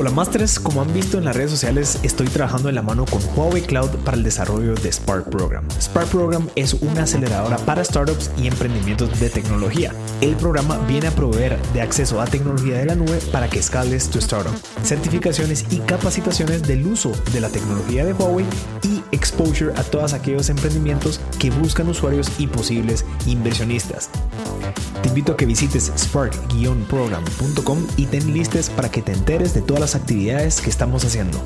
Hola Masters, como han visto en las redes sociales, estoy trabajando en la mano con Huawei Cloud para el desarrollo de Spark Program. Spark Program es una aceleradora para startups y emprendimientos de tecnología. El programa viene a proveer de acceso a tecnología de la nube para que escales tu startup, certificaciones y capacitaciones del uso de la tecnología de Huawei y exposure a todos aquellos emprendimientos que buscan usuarios y posibles inversionistas. Te invito a que visites spark-program.com y ten listes para que te enteres de todas las actividades que estamos haciendo.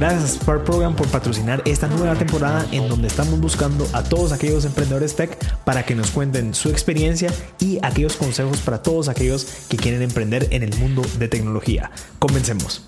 Gracias a Spark Program por patrocinar esta nueva temporada en donde estamos buscando a todos aquellos emprendedores tech para que nos cuenten su experiencia y aquellos consejos para todos aquellos que quieren emprender en el mundo de tecnología. Comencemos.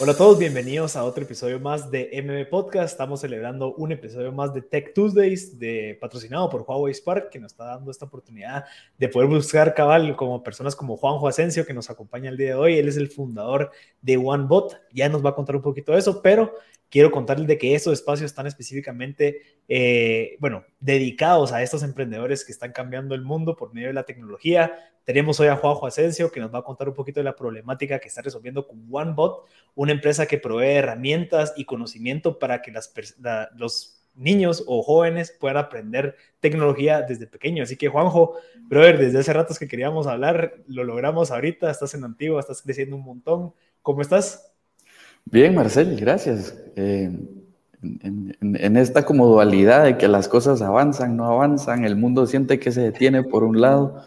Hola a todos, bienvenidos a otro episodio más de MM Podcast. Estamos celebrando un episodio más de Tech Tuesdays, de, patrocinado por Huawei Spark, que nos está dando esta oportunidad de poder buscar cabal como personas como Juanjo Asensio, que nos acompaña el día de hoy. Él es el fundador de OneBot. Ya nos va a contar un poquito de eso, pero quiero contarles de que estos espacios están específicamente, eh, bueno, dedicados a estos emprendedores que están cambiando el mundo por medio de la tecnología. Tenemos hoy a Juanjo Asensio que nos va a contar un poquito de la problemática que está resolviendo con OneBot, una empresa que provee herramientas y conocimiento para que los niños o jóvenes puedan aprender tecnología desde pequeño. Así que Juanjo, brother, desde hace ratos que queríamos hablar, lo logramos ahorita, estás en Antigua, estás creciendo un montón. ¿Cómo estás? Bien, Marcel, gracias. Eh, en, en, esta como dualidad de que las cosas avanzan, no avanzan, el mundo siente que se detiene por un lado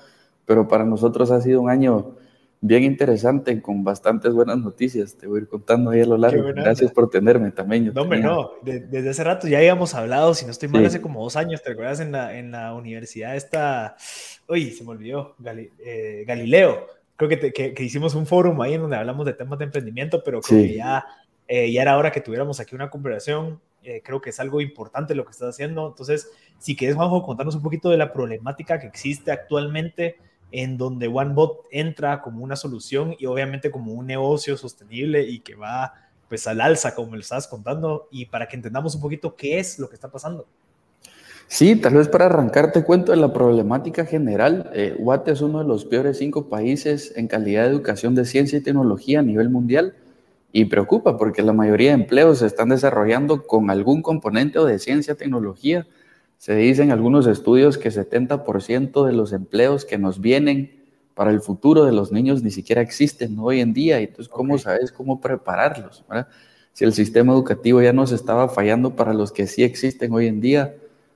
pero para nosotros ha sido un año bien interesante con bastantes buenas noticias. Te voy a ir contando ahí a lo largo. Gracias por tenerme también. no, hombre, no. desde hace rato ya habíamos hablado, si no estoy mal, hace como dos años. ¿Te recuerdas en la, en la universidad esta? Uy, se me olvidó. Eh, Galileo. Creo que, que, hicimos un foro ahí en donde hablamos de temas de emprendimiento, pero creo que ya, eh, ya era hora que tuviéramos aquí una conversación. Eh, creo que es algo importante lo que estás haciendo. Entonces, si quieres, Juanjo, contarnos un poquito de la problemática que existe actualmente en donde OneBot entra como una solución y obviamente como un negocio sostenible y que va pues al alza, como lo estabas contando, y para que entendamos un poquito qué es lo que está pasando. Sí, tal vez para arrancar te cuento de la problemática general. Eh, es uno de los peores cinco países en calidad de educación de ciencia y tecnología a nivel mundial y preocupa porque la mayoría de empleos se están desarrollando con algún componente de ciencia, tecnología se dicen algunos estudios que 70% de los empleos que nos vienen para el futuro de los niños ni siquiera existen hoy en día. Entonces, ¿cómo sabes cómo prepararlos? Si el sistema educativo ya nos estaba fallando para los que sí existen hoy en día,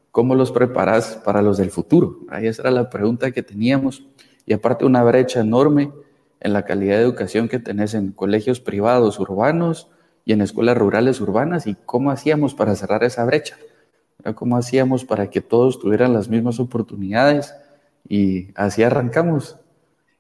¿cómo los preparas para los del futuro? Ahí esa era la pregunta que teníamos. Y aparte una brecha enorme en la calidad de educación que tenés en colegios privados urbanos y en escuelas rurales urbanas y cómo hacíamos para cerrar esa brecha. ¿Cómo hacíamos para que todos tuvieran las mismas oportunidades? Y así arrancamos.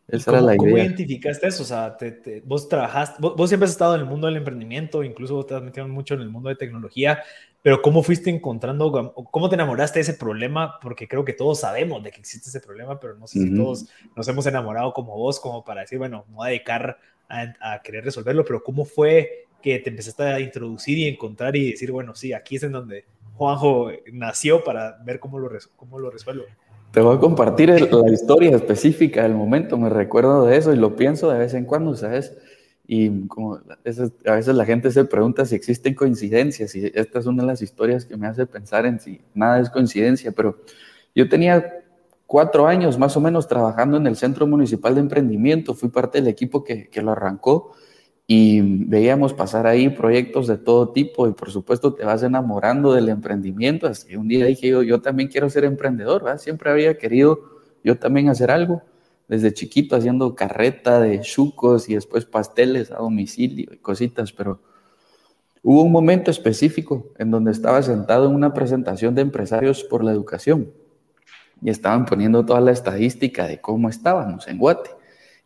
Esa era la idea. ¿Cómo identificaste eso? O sea, vos trabajaste, vos, siempre has estado en el mundo del emprendimiento, incluso vos te has metido mucho en el mundo de tecnología, pero ¿cómo fuiste encontrando, cómo te enamoraste de ese problema? Porque creo que todos sabemos de que existe ese problema, pero no sé si todos nos hemos enamorado como vos, como para decir, bueno, me voy a dedicar a, a querer resolverlo, pero ¿cómo fue que te empezaste a introducir y encontrar y decir, bueno, sí, aquí es en donde Juanjo nació para ver cómo lo, cómo lo resuelvo. Te voy a compartir la historia específica del momento, me recuerdo de eso y lo pienso de vez en cuando, ¿sabes? Y como a veces la gente se pregunta si existen coincidencias y esta es una de las historias que me hace pensar en si nada es coincidencia, pero yo tenía cuatro años más o menos trabajando en el Centro Municipal de Emprendimiento, fui parte del equipo que, que lo arrancó y veíamos pasar ahí proyectos de todo tipo y por supuesto te vas enamorando del emprendimiento. Así un día dije yo, yo también quiero ser emprendedor, siempre había querido yo también hacer algo, desde chiquito haciendo carreta de chucos y después pasteles a domicilio y cositas, pero hubo un momento específico en donde estaba sentado en una presentación de empresarios por la educación y estaban poniendo toda la estadística de cómo estábamos en Guate.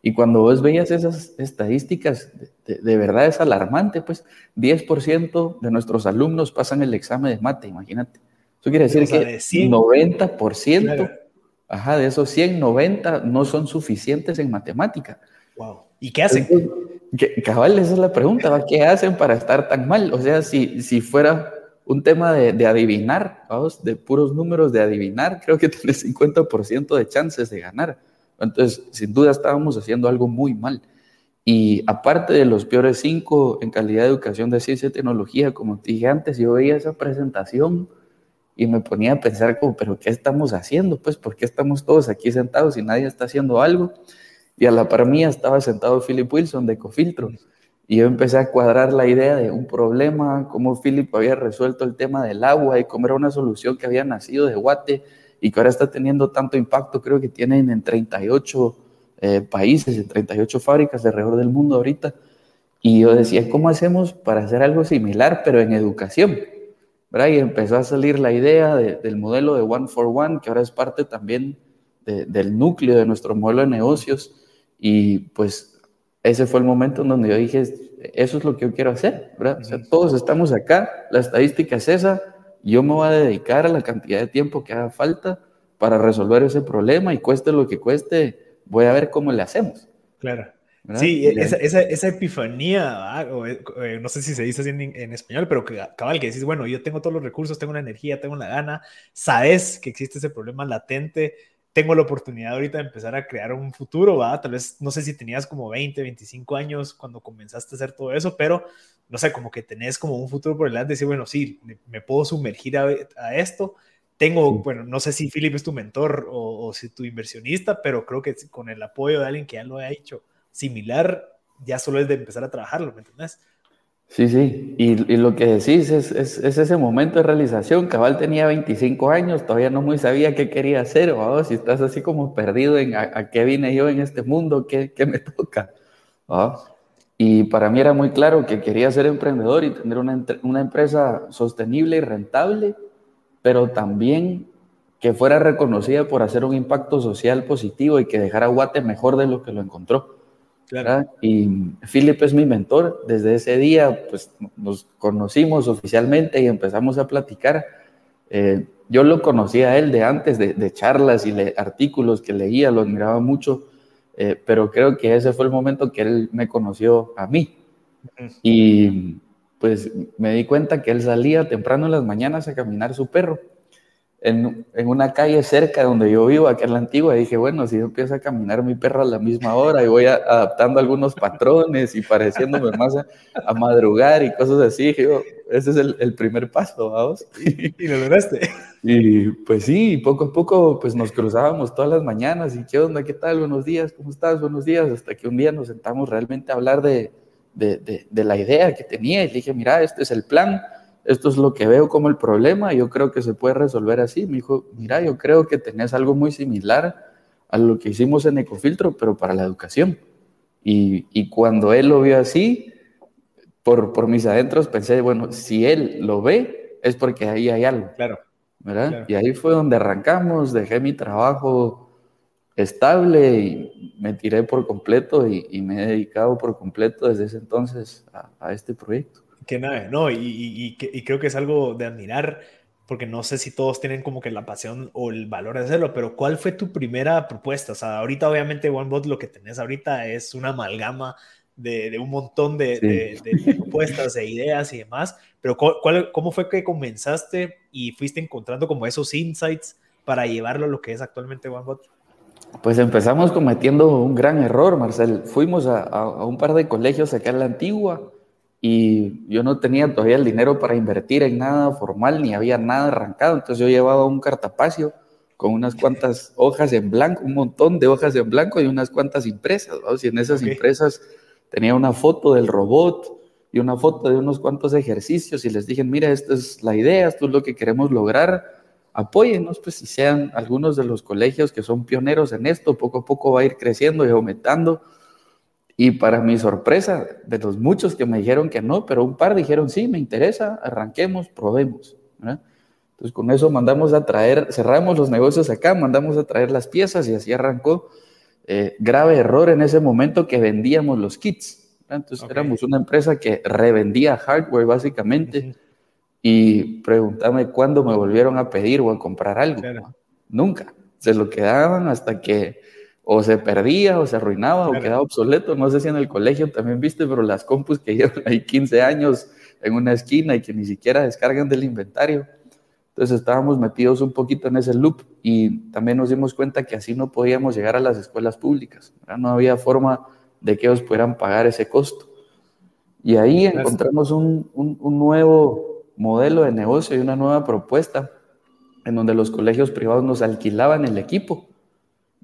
Y cuando vos veías esas estadísticas, de, verdad es alarmante, pues 10% de nuestros alumnos pasan el examen de mate, imagínate. Eso quiere decir que 90%, ajá, de esos 100, 90 no son suficientes en matemática. Wow. ¿Y qué hacen? cabal, esa es la pregunta, ¿qué hacen para estar tan mal? O sea, si, si fuera un tema de, adivinar, vamos, de puros números de adivinar, creo que tenés 50% de chances de ganar. Entonces, sin duda estábamos haciendo algo muy mal. Y aparte de los peores cinco en calidad de educación de ciencia y tecnología, como te dije antes, yo veía esa presentación y me ponía a pensar como, pero ¿qué estamos haciendo? Pues, ¿por qué estamos todos aquí sentados y nadie está haciendo algo? Y a la par mía estaba sentado Philip Wilson de Cofiltro. Y yo empecé a cuadrar la idea de un problema, cómo Philip había resuelto el tema del agua y cómo era una solución que había nacido de Guate y que ahora está teniendo tanto impacto, creo que tienen en 38 eh, países, en 38 fábricas de alrededor del mundo ahorita. Y yo decía, ¿cómo hacemos para hacer algo similar, pero en educación? ¿verdad? Y empezó a salir la idea del modelo de One for One, que ahora es parte también del núcleo de nuestro modelo de negocios. Y pues ese fue el momento en donde yo dije, eso es lo que yo quiero hacer, ¿verdad? O sea, todos estamos acá, la estadística es esa, yo me voy a dedicar a la cantidad de tiempo que haga falta para resolver ese problema y cueste lo que cueste, voy a ver cómo le hacemos. Claro. Sí, esa, esa, esa, epifanía, eh, eh, no sé si se dice así en, español, pero que, cabal, que decís, bueno, yo tengo todos los recursos, tengo la energía, tengo la gana, sabes que existe ese problema latente, tengo la oportunidad ahorita de empezar a crear un futuro, ¿va? Tal vez, no sé si tenías como 20, 25 años cuando comenzaste a hacer todo eso, pero no sé, como que tenés como un futuro por delante, decir, bueno, sí, me, puedo sumergir a, esto. Tengo, bueno, no sé si Philip es tu mentor o, si tu inversionista, pero creo que con el apoyo de alguien que ya lo ha hecho similar, ya solo es de empezar a trabajarlo, ¿me entendés? Sí, sí, y, lo que decís es, es, es, ese momento de realización. Cabal tenía 25 años, todavía no muy sabía qué quería hacer, o si estás así como perdido en a, qué vine yo en este mundo, qué, qué me toca. Y para mí era muy claro que quería ser emprendedor y tener una, una empresa sostenible y rentable, pero también que fuera reconocida por hacer un impacto social positivo y que dejara Guate mejor de lo que lo encontró. Claro. Y Philip es mi mentor. Desde ese día, pues nos conocimos oficialmente y empezamos a platicar. Eh, yo lo conocía a él de antes, de, charlas y artículos que leía, lo admiraba mucho, eh, pero creo que ese fue el momento que él me conoció a mí. Y pues me di cuenta que él salía temprano en las mañanas a caminar su perro en, en, una calle cerca de donde yo vivo, aquí en la antigua, y dije, bueno, si yo empiezo a caminar mi perro a la misma hora y voy adaptando algunos patrones y pareciéndome más a, madrugar y cosas así, dije, ese es el, el primer paso, vamos. Y, lo lograste. Y pues sí, poco a poco pues nos cruzábamos todas las mañanas y qué onda, qué tal, buenos días, ¿cómo estás? Buenos días, hasta que un día nos sentamos realmente a hablar de, de, de, de la idea que tenía y le dije, mira, este es el plan esto es lo que veo como el problema, yo creo que se puede resolver así. Me dijo, mira, yo creo que tenés algo muy similar a lo que hicimos en Ecofiltro, pero para la educación. Y, cuando él lo vio así, por, por mis adentros pensé, bueno, si él lo ve, es porque ahí hay algo. Claro. ¿verdad? Y ahí fue donde arrancamos, dejé mi trabajo estable y me tiré por completo y, me he dedicado por completo desde ese entonces a este proyecto. Qué nave, no, y, y, creo que es algo de admirar, porque no sé si todos tienen como que la pasión o el valor de hacerlo, pero ¿cuál fue tu primera propuesta? O sea, ahorita obviamente OneBot lo que tenés ahorita es una amalgama de, de un montón de, de, propuestas, e ideas y demás, pero ¿cuál, ¿cómo fue que comenzaste y fuiste encontrando como esos insights para llevarlo a lo que es actualmente OneBot? Pues empezamos cometiendo un gran error, Marcel. Fuimos a, a un par de colegios acá en la antigua y yo no tenía todavía el dinero para invertir en nada formal, ni había nada arrancado, entonces yo llevaba un cartapacio con unas cuantas hojas en blanco, un montón de hojas en blanco y unas cuantas impresas, y en esas impresas tenía una foto del robot y una foto de unos cuantos ejercicios y les dije, mira, esta es la idea, esto es lo que queremos lograr, apóyennos, pues si sean algunos de los colegios que son pioneros en esto, poco a poco va a ir creciendo y aumentando y para mi sorpresa, de los muchos que me dijeron que no, pero un par dijeron, sí, me interesa, arranquemos, probemos. Entonces con eso mandamos a traer, cerramos los negocios acá, mandamos a traer las piezas y así arrancó. Eh, grave error en ese momento que vendíamos los kits. Entonces éramos una empresa que revendía hardware básicamente. Y pregúntame cuándo me volvieron a pedir o a comprar algo. Nunca. Se lo quedaban hasta que o se perdía, o se arruinaba, o quedaba obsoleto. No sé si en el colegio también viste, pero las compus que llevan ahí 15 años en una esquina y que ni siquiera descargan del inventario. Entonces estábamos metidos un poquito en ese loop y también nos dimos cuenta que así no podíamos llegar a las escuelas públicas. No había forma de que ellos pudieran pagar ese costo. Y ahí encontramos un, un, nuevo modelo de negocio y una nueva propuesta en donde los colegios privados nos alquilaban el equipo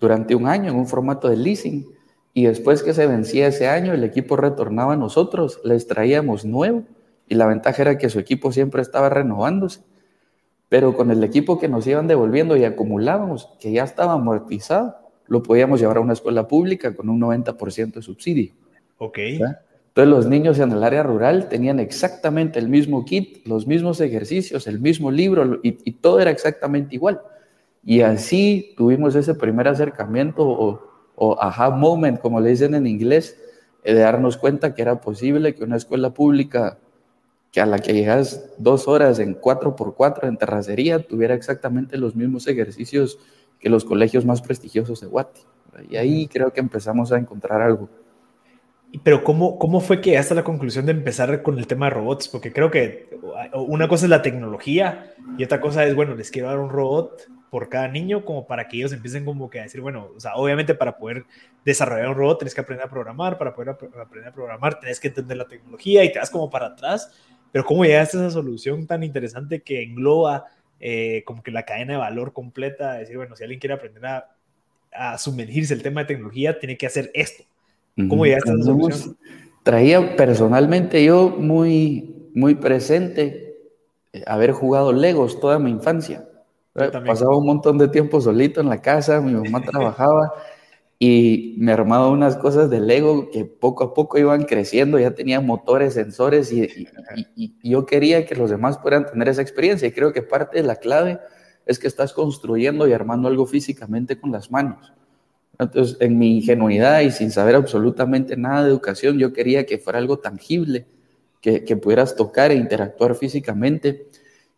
durante un año en un formato de leasing. Y después que se vencía ese año, el equipo retornaba a nosotros, les traíamos nuevo. Y la ventaja era que su equipo siempre estaba renovándose. Pero con el equipo que nos iban devolviendo y acumulábamos, que ya estaba amortizado, lo podíamos llevar a una escuela pública con un 90% de subsidio. Ok. Entonces los niños en el área rural tenían exactamente el mismo kit, los mismos ejercicios, el mismo libro y, todo era exactamente igual. Y así tuvimos ese primer acercamiento o, o aha moment, como le dicen en inglés, de darnos cuenta que era posible que una escuela pública que a la que llegas dos horas en 4x4 en terracería tuviera exactamente los mismos ejercicios que los colegios más prestigiosos de Guati. Y ahí creo que empezamos a encontrar algo. Pero ¿cómo, ¿cómo fue que hasta la conclusión de empezar con el tema de robots? Porque creo que una cosa es la tecnología y otra cosa es, bueno, les quiero dar un robot por cada niño como para que ellos empiecen como que a decir, bueno, o sea, obviamente para poder desarrollar un robot tienes que aprender a programar, para poder aprender a programar tienes que entender la tecnología y te das como para atrás, pero ¿cómo llegaste a esa solución tan interesante que engloba eh, como que la cadena de valor completa? Decir, bueno, si alguien quiere aprender a, a sumergirse el tema de tecnología, tiene que hacer esto ¿Cómo llegaste a esa solución? Traía personalmente yo muy, muy presente eh, haber jugado Legos toda mi infancia. Pasaba un montón de tiempo solito en la casa, mi mamá trabajaba y me armaba unas cosas de Lego que poco a poco iban creciendo, ya tenía motores, sensores y, y, yo quería que los demás puedan tener esa experiencia y creo que parte de la clave es que estás construyendo y armando algo físicamente con las manos. Entonces, en mi ingenuidad y sin saber absolutamente nada de educación, yo quería que fuera algo tangible, que, que pudieras tocar e interactuar físicamente.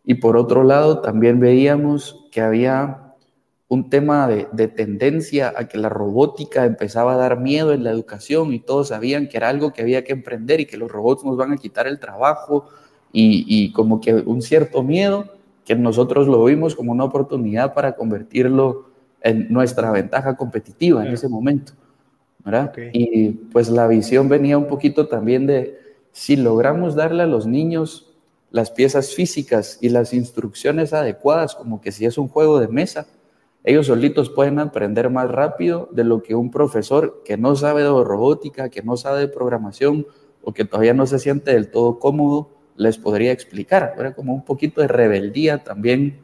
Y por otro lado, también veíamos que había un tema de, de, tendencia a que la robótica empezaba a dar miedo en la educación y todos sabían que era algo que había que emprender y que los robots nos van a quitar el trabajo y, y como que un cierto miedo que nosotros lo vimos como una oportunidad para convertirlo en nuestra ventaja competitiva en ese momento. ¿verdad? Y pues la visión venía un poquito también de si logramos darle a los niños las piezas físicas y las instrucciones adecuadas, como que si es un juego de mesa, ellos solitos pueden aprender más rápido de lo que un profesor que no sabe de robótica, que no sabe de programación o que todavía no se siente del todo cómodo les podría explicar. Era como un poquito de rebeldía también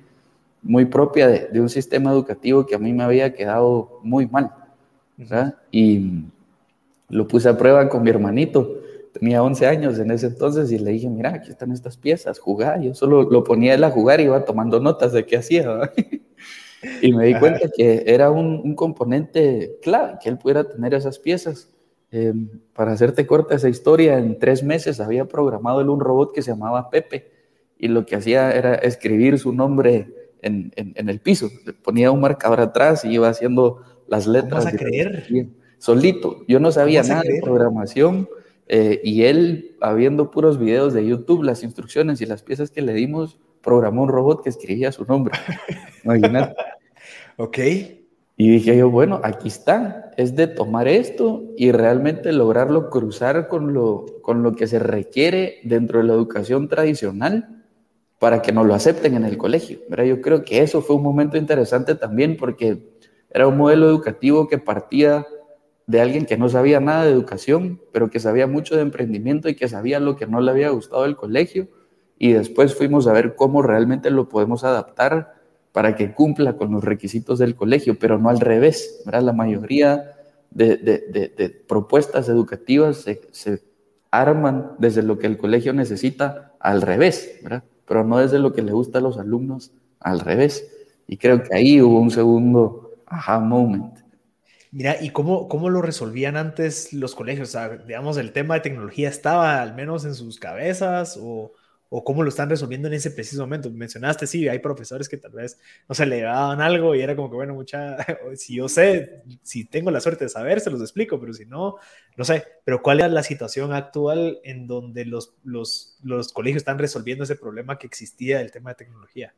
muy propia de, un sistema educativo que a mí me había quedado muy mal. Y lo puse a prueba con mi hermanito. Tenía 11 años en ese entonces y le dije, mira, aquí están estas piezas, jugá. Yo solo lo ponía él a jugar y iba tomando notas de qué hacía. y me di cuenta que era un, componente clave, que él pudiera tener esas piezas. Em, para hacerte corta esa historia, en tres meses había programado él un robot que se llamaba Pepe y lo que hacía era escribir su nombre en, en, el piso. Ponía un marcador atrás y iba haciendo las letras. ¿Vas a creer? Solito. Yo no sabía nada de programación eh, y él, habiendo puros videos de YouTube, las instrucciones y las piezas que le dimos, programó un robot que escribía su nombre. Imagínate. ok. Y dije yo, bueno, aquí está, es de tomar esto y realmente lograrlo cruzar con lo, con lo que se requiere dentro de la educación tradicional para que nos lo acepten en el colegio. Yo creo que eso fue un momento interesante también porque era un modelo educativo que partía de alguien que no sabía nada de educación, pero que sabía mucho de emprendimiento y que sabía lo que no le había gustado del colegio. Y después fuimos a ver cómo realmente lo podemos adaptar para que cumpla con los requisitos del colegio, pero no al revés. La mayoría de, propuestas educativas se, se, arman desde lo que el colegio necesita al revés. ¿verdad? pero no desde lo que le gusta a los alumnos, al revés. Y creo que ahí hubo un segundo aha moment. Mira, ¿y cómo, cómo lo resolvían antes los colegios? O sea, digamos, el tema de tecnología estaba al menos en sus cabezas o, o cómo lo están resolviendo en ese preciso momento. Mencionaste, sí, hay profesores que tal vez no se le daban algo y era como que, bueno, mucha, si yo sé, si tengo la suerte de saber, se los explico, pero si no, no sé. Pero ¿cuál es la situación actual en donde los, los, los colegios están resolviendo ese problema que existía del tema de tecnología?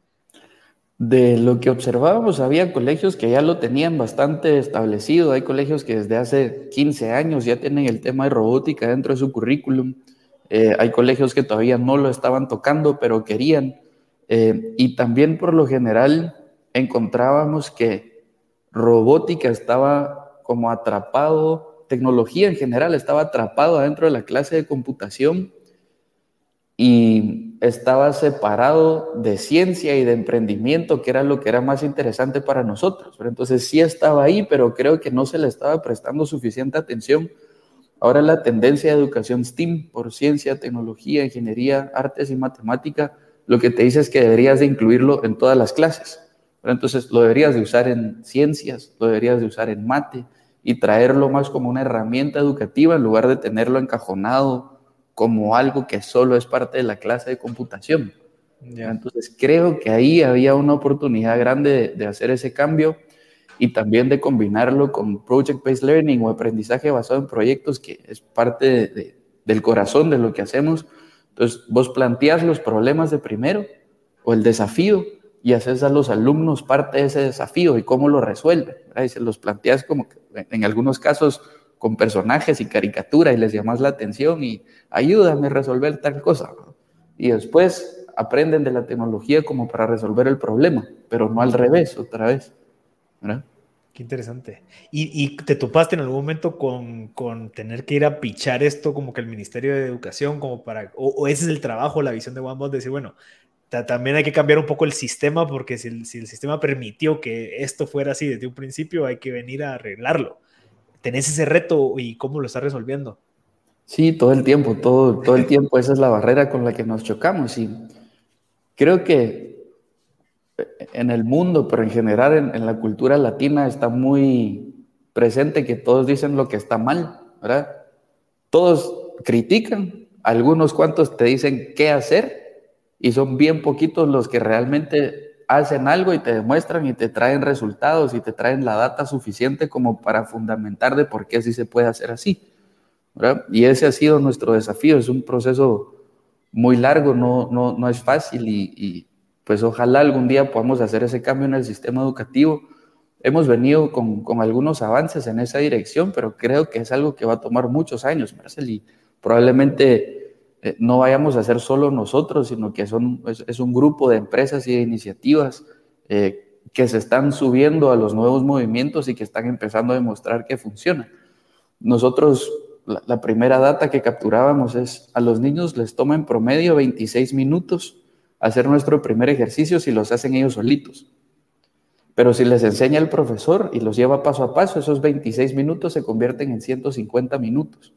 De lo que observábamos, había colegios que ya lo tenían bastante establecido. Hay colegios que desde hace 15 años ya tienen el tema de robótica dentro de su currículum. Eh, hay colegios que todavía no lo estaban tocando, pero querían. Eh, y también por lo general encontrábamos que robótica estaba como atrapado, tecnología en general estaba atrapado adentro de la clase de computación y estaba separado de ciencia y de emprendimiento, que era lo que era más interesante para nosotros. Entonces sí estaba ahí, pero creo que no se le estaba prestando suficiente atención Ahora la tendencia de educación STEAM por ciencia, tecnología, ingeniería, artes y matemática, lo que te dice es que deberías de incluirlo en todas las clases. Pero entonces lo deberías de usar en ciencias, lo deberías de usar en mate y traerlo más como una herramienta educativa en lugar de tenerlo encajonado como algo que solo es parte de la clase de computación. Entonces creo que ahí había una oportunidad grande de hacer ese cambio y también de combinarlo con Project-Based Learning o aprendizaje basado en proyectos, que es parte del corazón de lo que hacemos. Entonces, vos planteas los problemas de primero o el desafío y haces a los alumnos parte de ese desafío y cómo lo resuelven. Y se los planteas como en algunos casos con personajes y caricatura y les llamas la atención y ayúdame a resolver tal cosa. Y después aprenden de la tecnología como para resolver el problema, pero no al revés otra vez. Qué interesante. ¿Y, te topaste en algún momento con, con, tener que ir a pichar esto como que el Ministerio de Educación, como para, o, ese es el trabajo, la visión de OneBot, decir, bueno, también hay que cambiar un poco el sistema, porque si el, si el, sistema permitió que esto fuera así desde un principio, hay que venir a arreglarlo. ¿Tenés ese reto y cómo lo estás resolviendo? Sí, todo el tiempo, todo, todo el tiempo, esa es la barrera con la que nos chocamos y creo que en el mundo, pero en general en, la cultura latina está muy presente que todos dicen lo que está mal, ¿verdad? Todos critican, algunos cuantos te dicen qué hacer y son bien poquitos los que realmente hacen algo y te demuestran y te traen resultados y te traen la data suficiente como para fundamentar de por qué sí se puede hacer así. Y ese ha sido nuestro desafío, es un proceso muy largo, no, no, no es fácil y pues ojalá algún día podamos hacer ese cambio en el sistema educativo. Hemos venido con, algunos avances en esa dirección, pero creo que es algo que va a tomar muchos años, Marcel, y probablemente eh, no vayamos a hacer solo nosotros, sino que son, es, un grupo de empresas y de iniciativas eh, que se están subiendo a los nuevos movimientos y que están empezando a demostrar que funciona. Nosotros, la, la primera data que capturábamos es, a los niños les toma en promedio 26 minutos hacer nuestro primer ejercicio si los hacen ellos solitos. Pero si les enseña el profesor y los lleva paso a paso, esos 26 minutos se convierten en 150 minutos.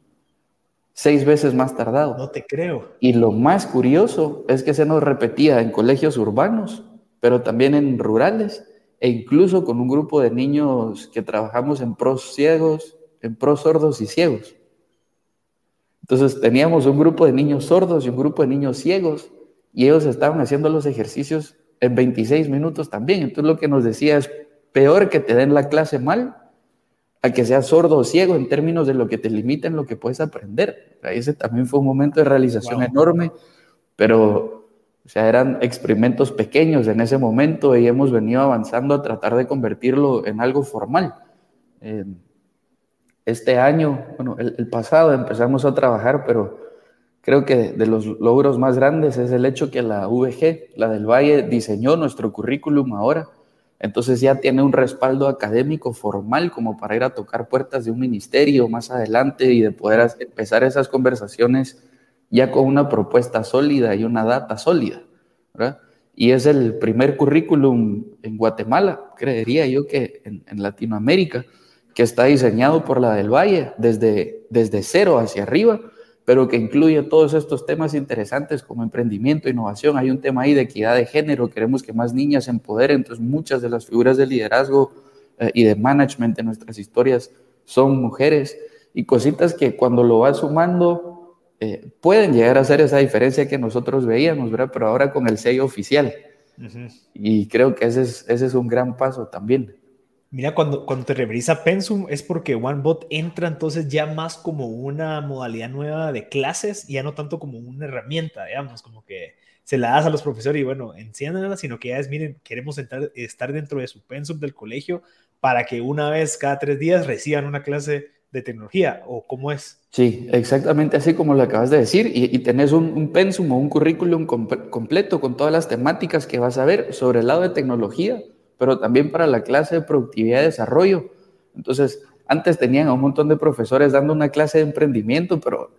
Seis veces más tardado. No te creo. Y lo más curioso es que se nos repetía en colegios urbanos, pero también en rurales, e incluso con un grupo de niños que trabajamos en pros ciegos, en pros sordos y ciegos. Entonces teníamos un grupo de niños sordos y un grupo de niños ciegos y ellos estaban haciendo los ejercicios en 26 minutos también. Entonces lo que nos decía es peor que te den la clase mal a que seas sordo o ciego en términos de lo que te limita en lo que puedes aprender. Ese también fue un momento de realización enorme, pero o sea, eran experimentos pequeños en ese momento y hemos venido avanzando a tratar de convertirlo en algo formal. este año, bueno, el pasado empezamos a trabajar, pero Creo que de los logros más grandes es el hecho que la VG, la del Valle, diseñó nuestro currículum ahora. Entonces ya tiene un respaldo académico formal como para ir a tocar puertas de un ministerio más adelante y de poder empezar esas conversaciones ya con una propuesta sólida y una data sólida. Y es el primer currículum en Guatemala, creería yo que en, en Latinoamérica, que está diseñado por la del Valle desde, desde cero hacia arriba pero que incluye todos estos temas interesantes como emprendimiento, innovación. Hay un tema ahí de equidad de género, queremos que más niñas se empoderen, entonces muchas de las figuras de liderazgo eh, y de management de nuestras historias son mujeres y cositas que cuando lo vas sumando eh, pueden llegar a hacer esa diferencia que nosotros veíamos, ¿verdad? Pero ahora con el sello oficial. Y creo que ese es, ese es un gran paso también. Mira, cuando, cuando te referís a Pensum es porque OneBot entra entonces ya más como una modalidad nueva de clases, y ya no tanto como una herramienta, digamos, como que se la das a los profesores y bueno, enciéndanla, sino que ya es, miren, queremos estar dentro de su Pensum del colegio para que una vez cada tres días reciban una clase de tecnología, o cómo es. Sí, exactamente así como lo acabas de decir, y, tenés un, un, pensum o un currículum completo con todas las temáticas que vas a ver sobre el lado de tecnología, pero también para la clase de productividad y desarrollo. Entonces, antes tenían a un montón de profesores dando una clase de emprendimiento, pero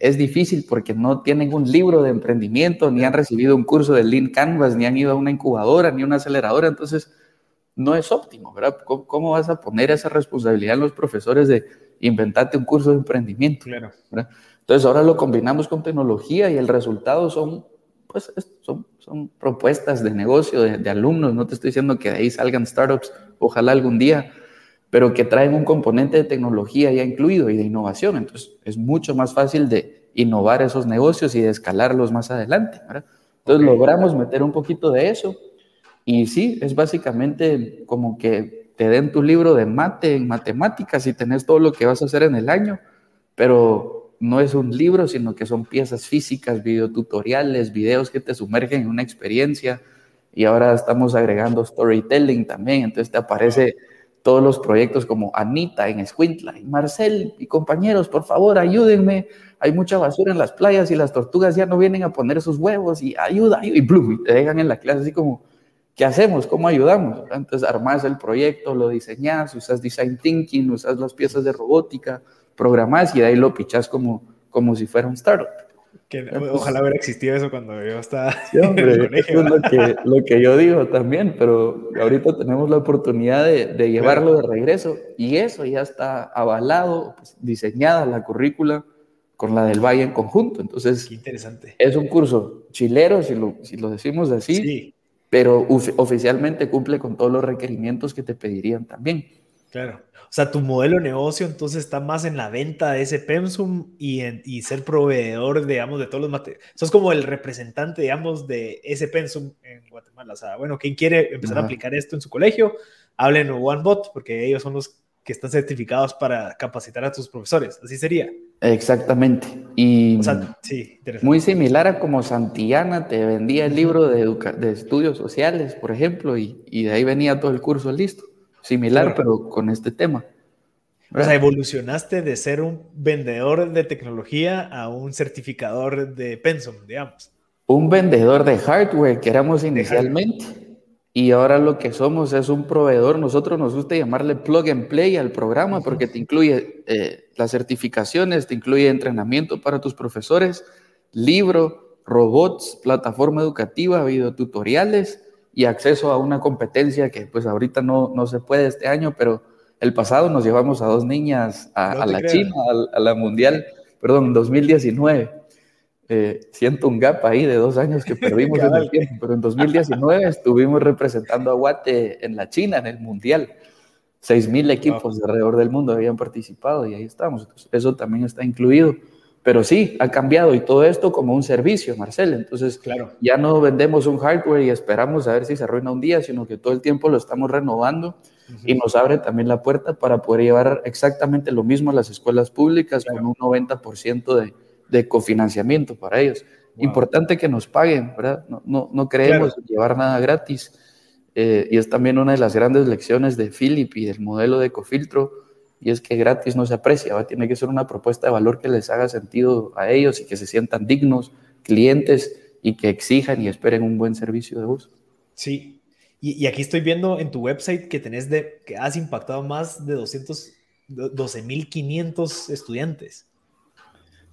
es difícil porque no tienen un libro de emprendimiento, ni han recibido un curso de Lean Canvas, ni han ido a una incubadora, ni una aceleradora. Entonces, no es óptimo, ¿verdad? ¿Cómo, vas a poner esa responsabilidad en los profesores de inventarte un curso de emprendimiento? Claro. Entonces, ahora lo combinamos con tecnología y el resultado son pues son, son propuestas de negocio de, alumnos, no te estoy diciendo que de ahí salgan startups, ojalá algún día, pero que traen un componente de tecnología ya incluido y de innovación, entonces es mucho más fácil de innovar esos negocios y de escalarlos más adelante. Entonces logramos meter un poquito de eso. Y sí, es básicamente como que te den tu libro de mate en matemáticas y tenés todo lo que vas a hacer en el año, pero no es un libro, sino que son piezas físicas, videotutoriales, videos que te sumergen en una experiencia. Y ahora estamos agregando storytelling también. Entonces te aparece todos los proyectos como Anita en Squintla y Marcel y compañeros, por favor, ayúdenme. Hay mucha basura en las playas y las tortugas ya no vienen a poner sus huevos y ayuda, y blum, te dejan en la clase así como, ¿qué hacemos? ¿Cómo ayudamos? Entonces armas el proyecto, lo diseñas, usas design thinking, usas las piezas de robótica, programás y de ahí lo pichas como, como si fuera un startup. ojalá hubiera existido eso cuando yo estaba en el colegio. es lo que, lo que, yo digo también, pero ahorita tenemos la oportunidad de, de llevarlo de regreso y eso ya está avalado, pues, diseñada la currícula con la del Valle en conjunto. Entonces, Qué interesante. es un curso chilero, si lo, si lo decimos así, sí. pero oficialmente cumple con todos los requerimientos que te pedirían también. Claro. O sea, tu modelo de negocio entonces está más en la venta de ese pensum y, en, y ser proveedor, digamos, de todos los materiales. Sos como el representante, digamos, de ese pensum en Guatemala. O sea, bueno, quien quiere empezar a aplicar esto en su colegio, hablen a OneBot, porque ellos son los que están certificados para capacitar a tus profesores. Así sería. Exactamente. Y o sea, sí, muy similar a como Santillana te vendía el libro de, de estudios sociales, por ejemplo, y, y de ahí venía todo el curso listo similar, pero con este tema. O sea, evolucionaste de ser un vendedor de tecnología a un certificador de Pensum, digamos. Un vendedor de hardware que éramos inicialmente. Y ahora lo que somos es un proveedor. Nosotros nos gusta llamarle plug and play al programa porque te incluye eh, las certificaciones, te incluye entrenamiento para tus profesores, libro, robots, plataforma educativa, videotutoriales y acceso a una competencia que pues ahorita no, no se puede este año, pero el pasado nos llevamos a dos niñas a, la China, a, la Mundial, perdón, 2019. Eh, siento un gap ahí de dos años que perdimos en el tiempo, pero en 2019 estuvimos representando a Guate en la China, en el Mundial. 6.000 equipos alrededor del mundo habían participado y ahí estamos. eso también está incluido. Pero sí, ha cambiado y todo esto como un servicio, Marcel. Entonces, claro. ya no vendemos un hardware y esperamos a ver si se arruina un día, sino que todo el tiempo lo estamos renovando y nos abre también la puerta para poder llevar exactamente lo mismo a las escuelas públicas con un 90% de, de, cofinanciamiento para ellos. Importante que nos paguen, ¿verdad? No, no, no creemos llevar nada gratis. Eh, y es también una de las grandes lecciones de Philip y del modelo de Ecofiltro y es que gratis no se aprecia, tiene que ser una propuesta de valor que les haga sentido a ellos y que se sientan dignos, clientes y que exijan y esperen un buen servicio de uso. Sí, y, aquí estoy viendo en tu website que tenés de, que has impactado más de 200, 12.500 estudiantes.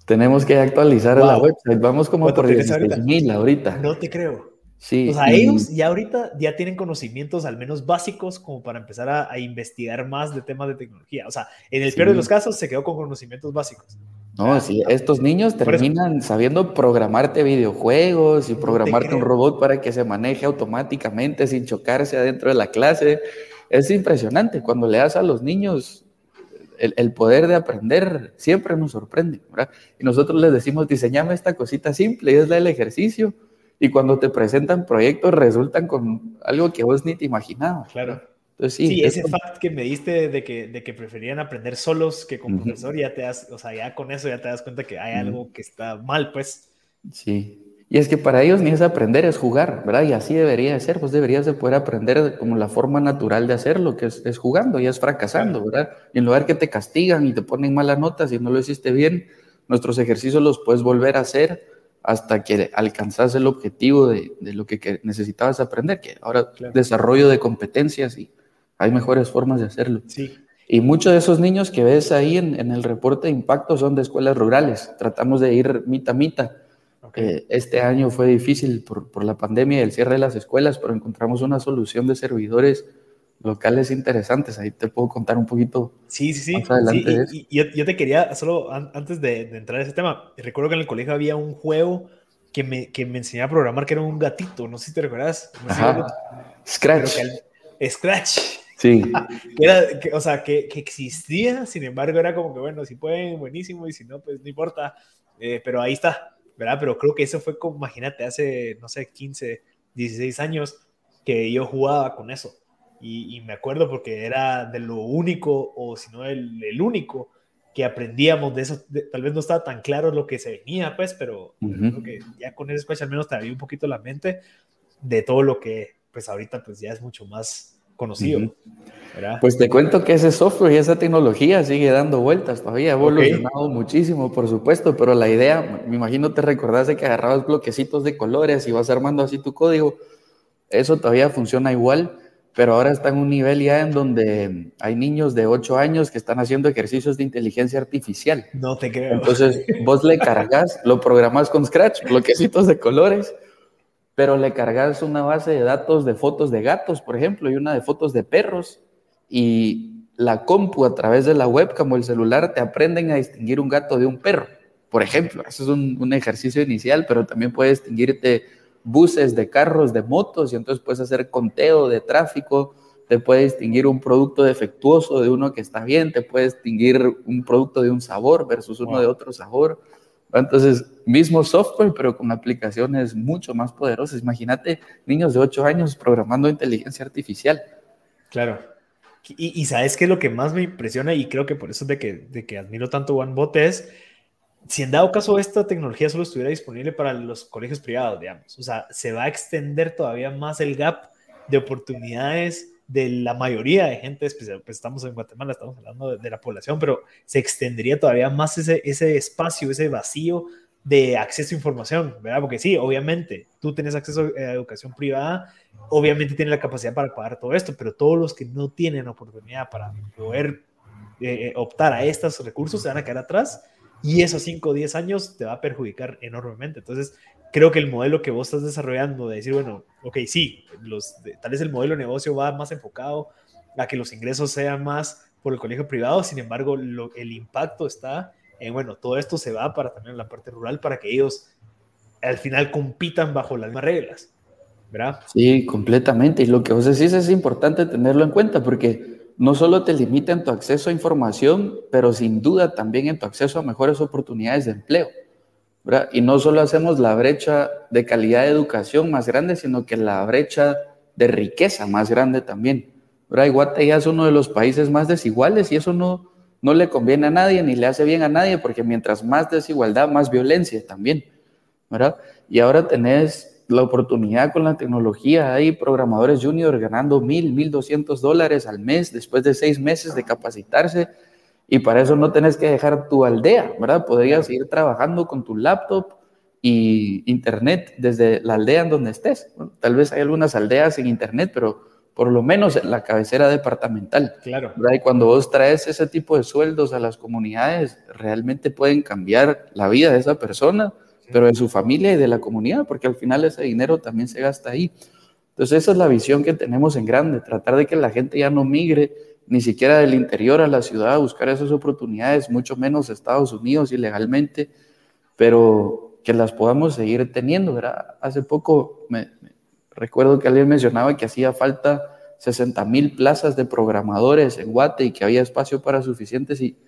Tenemos que actualizar la website, vamos como por 16.000 ahorita? No te creo. Sí, o sea, ellos ya ahorita ya tienen conocimientos al menos básicos como para empezar a, investigar más de temas de tecnología. O sea, en el peor de los casos se quedó con conocimientos básicos. No, sí, estos niños terminan sabiendo programarte videojuegos y programarte un robot para que se maneje automáticamente sin chocarse adentro de la clase. Es impresionante cuando le das a los niños el, poder de aprender siempre nos sorprende, ¿verdad? Y nosotros les decimos, diseñame esta cosita simple y es la del ejercicio. Y cuando te presentan proyectos resultan con algo que vos ni te imaginabas. Claro. Entonces, sí, ese fact que me diste de que, de que preferían aprender solos que con profesor, ya te das, o sea, ya con eso ya te das cuenta que hay algo que está mal, pues. Sí, y es que para ellos ni es aprender, es jugar, ¿verdad? Y así debería de ser, pues deberías de poder aprender como la forma natural de hacerlo, que es, es jugando y es fracasando, ¿verdad? Y en lugar que te castigan y te ponen malas notas y no lo hiciste bien, nuestros ejercicios los puedes volver a hacer hasta que alcanzas el objetivo de, de lo que, necesitabas aprender, que ahora desarrollo de competencias y hay mejores formas de hacerlo. Sí. Y muchos de esos niños que ves ahí en, en el reporte de impacto son de escuelas rurales. Tratamos de ir mitad mitad eh, este año fue difícil por, por, la pandemia y el cierre de las escuelas, pero encontramos una solución de servidores locales interesantes. Ahí te puedo contar un poquito. Sí, sí, sí. adelante y, yo, te quería, solo antes de, entrar a ese tema, recuerdo que en el colegio había un juego que me, que me enseñaba a programar que era un gatito. No sé si te recuerdas. Scratch. Scratch. Sí. era, o sea, que, que, existía, sin embargo, era como que, bueno, si pueden, buenísimo, y si no, pues no importa. Eh, pero ahí está. ¿verdad? Pero creo que eso fue como, imagínate, hace, no sé, 15, 16 años que yo jugaba con eso. Y, me acuerdo porque era de lo único, o si no el, el único, que aprendíamos de eso. tal vez no estaba tan claro lo que se venía, pues, pero creo que ya con ese squash al menos te abrí un poquito la mente de todo lo que, pues, ahorita, pues ya es mucho más conocido. Pues te cuento que ese software y esa tecnología sigue dando vueltas todavía, ha evolucionado muchísimo, por supuesto, pero la idea, me imagino te recordás de que agarrabas bloquecitos de colores y vas armando así tu código, eso todavía funciona igual, pero ahora está en un nivel ya en donde hay niños de 8 años que están haciendo ejercicios de inteligencia artificial. No te creo. Entonces vos le cargas, lo programas con Scratch, bloquecitos de colores, pero le cargas una base de datos de fotos de gatos, por ejemplo, y una de fotos de perros, y la compu a través de la webcam o el celular te aprenden a distinguir un gato de un perro, por ejemplo. Eso es un, ejercicio inicial, pero también puedes distinguirte buses de carros, de motos, y entonces puedes hacer conteo de tráfico, te puede distinguir un producto defectuoso de uno que está bien, te puede distinguir un producto de un sabor versus uno de otro sabor. Entonces, mismo software, pero con aplicaciones mucho más poderosas. Imagínate niños de 8 años programando inteligencia artificial. Claro. Y, sabes qué es lo que más me impresiona y creo que por eso es de que, de que admiro tanto OneBot es, si en dado caso esta tecnología solo estuviera disponible para los colegios privados, digamos, o sea, se va a extender todavía más el gap de oportunidades de la mayoría de gente, pues, pues estamos en Guatemala, estamos hablando de, la población, pero se extendería todavía más ese, ese espacio, ese vacío de acceso a información, ¿verdad? Porque sí, obviamente, tú tienes acceso a educación privada, obviamente tienes la capacidad para pagar todo esto, pero todos los que no tienen oportunidad para poder eh, eh, optar a estos recursos se van a quedar atrás y esos 5 o 10 años te va a perjudicar enormemente. Entonces, creo que el modelo que vos estás desarrollando de decir, bueno, ok, sí, tal vez el modelo de negocio va más enfocado a que los ingresos sean más por el colegio privado, sin embargo, el impacto está en, bueno, todo esto se va para también la parte rural para que ellos al final compitan bajo las mismas reglas. ¿verdad? Sí, completamente. Y lo que vos decís es importante tenerlo en cuenta porque no solo te limita en tu acceso a información, pero sin duda también en tu acceso a mejores oportunidades de empleo. Y no solo hacemos la brecha de calidad de educación más grande, sino que la brecha de riqueza más grande también. ¿verdad? Y Guate ya es uno de los países más desiguales y eso no, no le conviene a nadie ni le hace bien a nadie porque mientras más desigualdad, más violencia también. ¿verdad? Y ahora tenés la oportunidad con la tecnología. Hay programadores junior ganando mil, mil doscientos dólares al mes después de seis meses de capacitarse. Y para eso no tenés que dejar tu aldea, ¿verdad? Podrías ir trabajando con tu laptop y internet desde la aldea en donde estés. tal vez hay algunas aldeas sin internet, pero por lo menos en la cabecera departamental. Claro. ¿verdad? Y cuando vos traes ese tipo de sueldos a las comunidades, realmente pueden cambiar la vida de esa persona pero de su familia y de la comunidad, porque al final ese dinero también se gasta ahí. Entonces esa es la visión que tenemos en grande, tratar de que la gente ya no migre ni siquiera del interior a la ciudad a buscar esas oportunidades, mucho menos Estados Unidos ilegalmente, pero que las podamos seguir teniendo. ¿verdad? Hace poco me, recuerdo que alguien mencionaba que hacía falta 60 mil plazas de programadores en Guate y que había espacio para suficientes y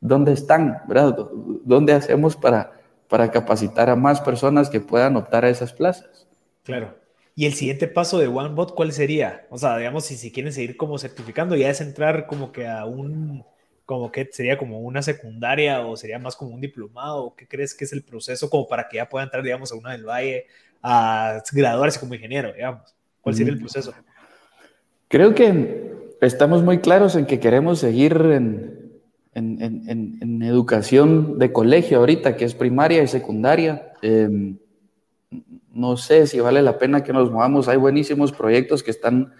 ¿dónde están? ¿verdad? ¿Dónde hacemos para, para capacitar a más personas que puedan optar a esas plazas? Claro. ¿Y el siguiente paso de OneBot cuál sería? O sea, digamos, si, si quieren seguir como certificando, ya es entrar como que a un, como que sería como una secundaria o sería más como un diplomado, ¿qué crees que es el proceso como para que ya pueda entrar, digamos, a una del Valle a graduarse como ingeniero, digamos? ¿Cuál sería el proceso? Creo que estamos muy claros en que queremos seguir en, en, en, educación de colegio ahorita, que es primaria y secundaria. Em, no sé si vale la pena que nos movamos. Hay buenísimos proyectos que están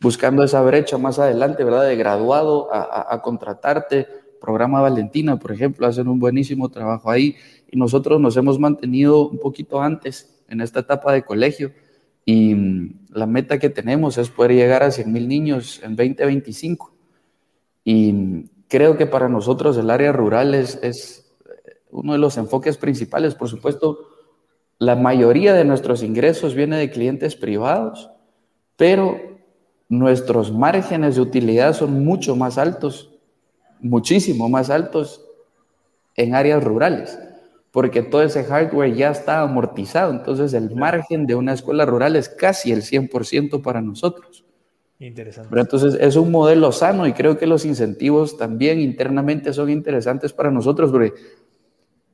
buscando esa brecha más adelante, ¿verdad? De graduado a, contratarte. Programa Valentina, por ejemplo, hacen un buenísimo trabajo ahí. Y nosotros nos hemos mantenido un poquito antes en esta etapa de colegio. Y mm, la meta que tenemos es poder llegar a 100 mil niños en 2025. Y mm, creo que para nosotros el área rural es, es uno de los enfoques principales. Por supuesto, la mayoría de nuestros ingresos viene de clientes privados, pero nuestros márgenes de utilidad son mucho más altos, muchísimo más altos en áreas rurales, porque todo ese hardware ya está amortizado. Entonces el margen de una escuela rural es casi el 100% para nosotros. Interesante. Pero entonces es un modelo sano y creo que los incentivos también internamente son interesantes para nosotros, porque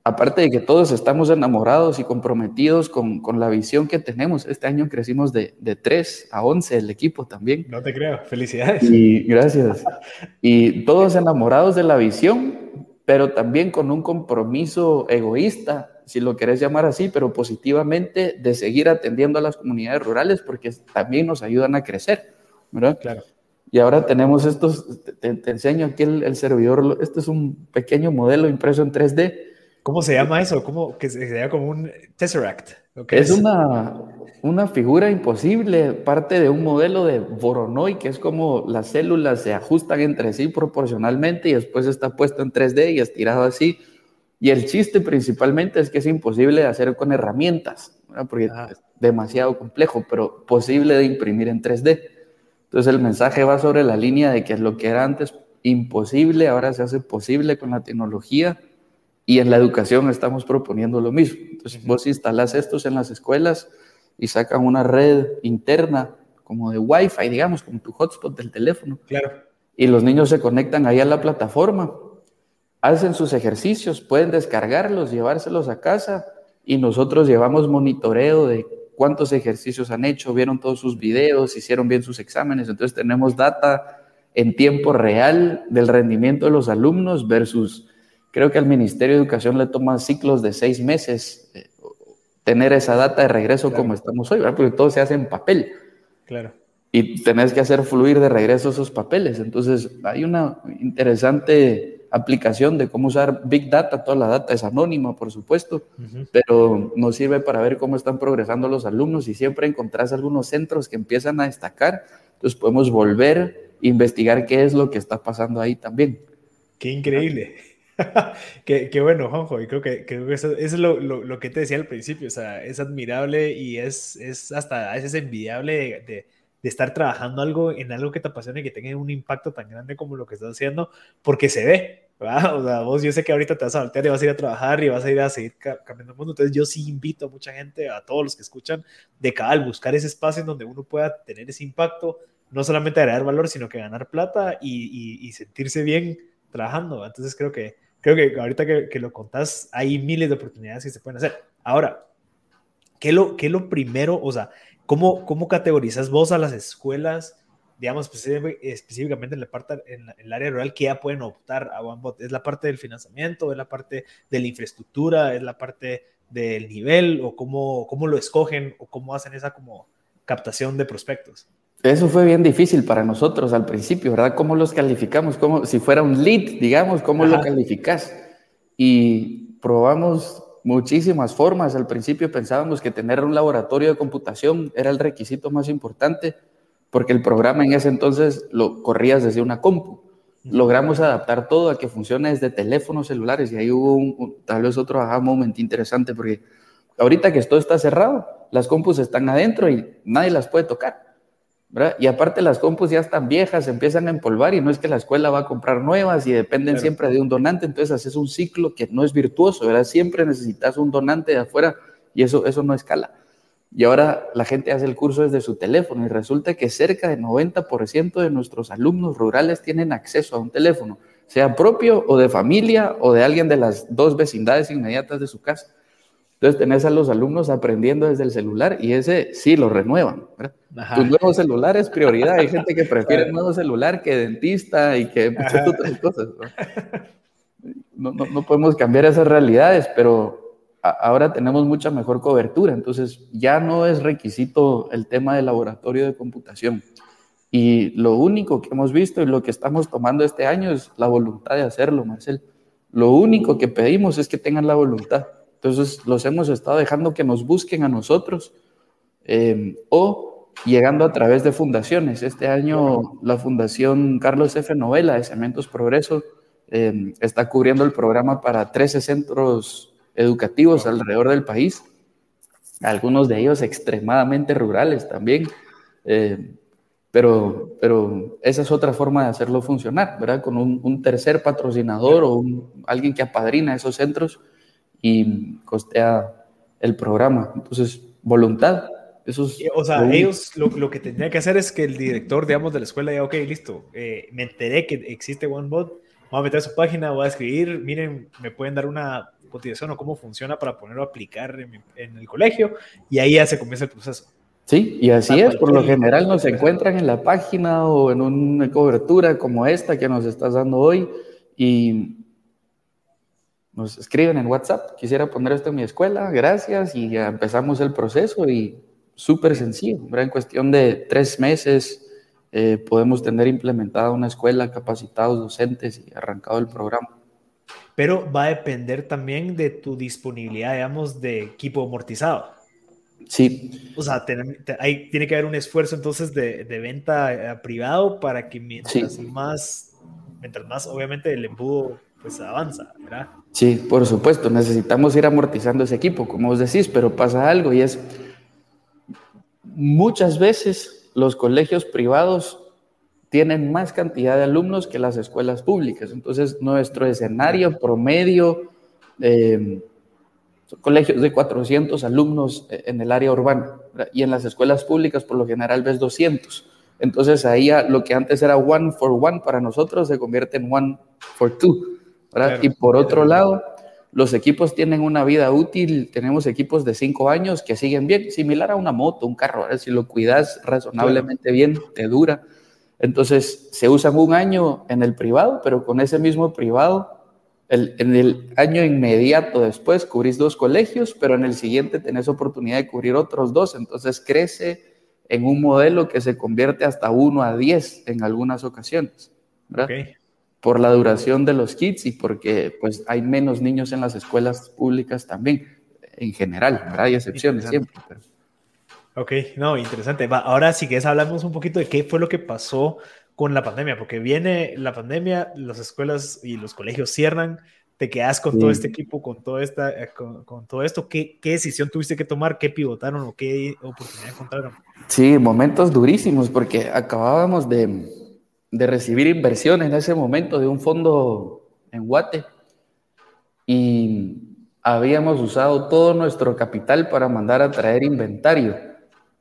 aparte de que todos estamos enamorados y comprometidos con, con la visión que tenemos, este año crecimos de, de 3 a 11 el equipo también. No te creo, felicidades. Y gracias. Y todos enamorados de la visión, pero también con un compromiso egoísta, si lo querés llamar así, pero positivamente de seguir atendiendo a las comunidades rurales porque también nos ayudan a crecer, ¿verdad? Claro. Y ahora tenemos estos, te, enseño aquí el, el servidor, este es un pequeño modelo impreso en 3D ¿Cómo se llama eso? ¿Cómo que sería como un Tesseract? Es, una, una figura imposible, parte de un modelo de Voronoi, que es como las células se ajustan entre sí proporcionalmente y después está puesto en 3D y estirado así. Y el chiste principalmente es que es imposible de hacer con herramientas, porque ah. es demasiado complejo, pero posible de imprimir en 3D. Entonces el mensaje va sobre la línea de que lo que era antes imposible, ahora se hace posible con la tecnología y en la educación estamos proponiendo lo mismo. Entonces, vos instalás estos en las escuelas y sacan una red interna como de Wi-Fi, digamos, como tu hotspot del teléfono. Claro. Y los niños se conectan ahí a la plataforma, hacen sus ejercicios, pueden descargarlos, llevárselos a casa y nosotros llevamos monitoreo de cuántos ejercicios han hecho, vieron todos sus videos, hicieron bien sus exámenes. Entonces tenemos data en tiempo real del rendimiento de los alumnos versus Creo que al Ministerio de Educación le toma ciclos de seis meses eh, tener esa data de regreso como estamos hoy, ¿verdad? Porque todo se hace en papel. Claro. Y tenés que hacer fluir de regreso esos papeles. Entonces, hay una interesante aplicación de cómo usar Big Data. Toda la data es anónima, por supuesto, pero nos sirve para ver cómo están progresando los alumnos y siempre encontrás algunos centros que empiezan a destacar. Entonces, podemos volver a investigar qué es lo que está pasando ahí también. Qué increíble. qué, bueno, Juanjo, y creo que, creo que eso, es lo, lo, que te decía al principio, o sea, es admirable y es, es hasta a veces envidiable de, de, estar trabajando algo en algo que te apasiona y que tenga un impacto tan grande como lo que estás haciendo, porque se ve, ¿verdad? O sea, vos yo sé que ahorita te vas a voltear y vas a ir a trabajar y vas a ir a seguir cambiando el mundo, entonces yo sí invito a mucha gente, a todos los que escuchan, de cada buscar ese espacio en donde uno pueda tener ese impacto, no solamente agregar valor, sino que ganar plata y, y, y sentirse bien trabajando. Entonces creo que creo que ahorita que, lo contás, hay miles de oportunidades que se pueden hacer. Ahora, ¿qué es lo, qué lo primero? O sea, ¿cómo, ¿cómo categorizas vos a las escuelas, digamos, específicamente en la parte, en, el área rural, que ya pueden optar a OneBot? ¿Es la parte del financiamiento? ¿Es la parte de la infraestructura? ¿Es la parte del nivel? ¿O cómo, cómo lo escogen? ¿O cómo hacen esa como captación de prospectos? Eso fue bien difícil para nosotros al principio, ¿verdad? ¿Cómo los calificamos? Como si fuera un lead, digamos, ¿cómo lo calificas? Y probamos muchísimas formas. Al principio pensábamos que tener un laboratorio de computación era el requisito más importante, porque el programa en ese entonces lo corrías desde una compu. Logramos adaptar todo a que funcione desde teléfonos celulares y ahí hubo un, tal vez otro aha moment interesante, porque ahorita que todo está cerrado, las compus están adentro y nadie las puede tocar. Y aparte las compus ya están viejas, empiezan a empolvar y no es que la escuela va a comprar nuevas y dependen siempre de un donante, entonces haces un ciclo que no es virtuoso, ¿verdad? Siempre necesitas un donante de afuera y eso, eso no escala. Y ahora la gente hace el curso desde su teléfono y resulta que cerca del 90% de nuestros alumnos rurales tienen acceso a un teléfono, sea propio o de familia o de alguien de las dos vecindades inmediatas de su casa. Entonces tenés a los alumnos aprendiendo desde el celular y ese sí lo renuevan. Tu nuevo celular es prioridad. Hay gente que prefiere nuevo celular que dentista y que muchas otras cosas. ¿no? No, no, podemos cambiar esas realidades, pero ahora tenemos mucha mejor cobertura. Entonces ya no es requisito el tema del laboratorio de computación. Y lo único que hemos visto y lo que estamos tomando este año es la voluntad de hacerlo, Marcel. Lo único que pedimos es que tengan la voluntad. Entonces los hemos estado dejando que nos busquen a nosotros eh, o llegando a través de fundaciones. Este año la Fundación Carlos F. Novela de Cementos Progreso eh, está cubriendo el programa para 13 centros educativos alrededor del país, algunos de ellos extremadamente rurales también. Eh, pero, pero esa es otra forma de hacerlo funcionar, ¿verdad? Con un, un tercer patrocinador o un, alguien que apadrina esos centros y costea el programa. Entonces, voluntad. Eso o sea, ellos lo, lo, que tendría que hacer es que el director, digamos, de la escuela diga, ok, listo, eh, me enteré que existe OneBot, voy a meter a su página, voy a escribir, miren, me pueden dar una cotización o cómo funciona para ponerlo a aplicar en, en el colegio y ahí ya se comienza el proceso. Sí, y así es, por lo general nos encuentran en la página o en una cobertura como esta que nos estás dando hoy y nos escriben en WhatsApp, quisiera poner esto en mi escuela, gracias, y ya empezamos el proceso y súper sencillo, en cuestión de tres meses eh, podemos tener implementada una escuela, capacitados docentes y arrancado el programa. Pero va a depender también de tu disponibilidad, digamos, de equipo amortizado. Sí. O sea, hay, tiene que haber un esfuerzo entonces de, de venta eh, privado para que mientras más, mientras más, obviamente, el embudo pues avanza, ¿verdad? Sí, por supuesto, necesitamos ir amortizando ese equipo, como vos decís, pero pasa algo y es muchas veces los colegios privados tienen más cantidad de alumnos que las escuelas públicas. Entonces, nuestro escenario promedio, eh, son colegios de 400 alumnos en el área urbana y en las escuelas públicas por lo general ves 200. Entonces, ahí lo que antes era one for one para nosotros se convierte en one for two y por otro lado, los equipos tienen una vida útil, tenemos equipos de cinco años que siguen bien, similar a una moto, un carro, si lo cuidas razonablemente bien, te dura. Entonces, se usan un año en el privado, pero con ese mismo privado, en el año inmediato después cubrís dos colegios, pero en el siguiente tenés oportunidad de cubrir otros dos, entonces crece en un modelo que se convierte hasta uno a diez en algunas ocasiones. ¿verdad? por la duración de los kits y porque pues hay menos niños en las escuelas públicas también, en general, Hay excepciones siempre. Ok, no, interesante. ahora sí que hablamos un poquito de qué fue lo que pasó con la pandemia, porque viene la pandemia, las escuelas y los colegios cierran, te quedas con todo este equipo, con, todo esta, eh, con, todo esto. ¿Qué, ¿Qué, decisión tuviste que tomar? ¿Qué pivotaron o qué oportunidad encontraron? Sí, momentos durísimos, porque acabábamos de, de recibir inversión en ese momento de un fondo en Guate y habíamos usado todo nuestro capital para mandar a traer inventario.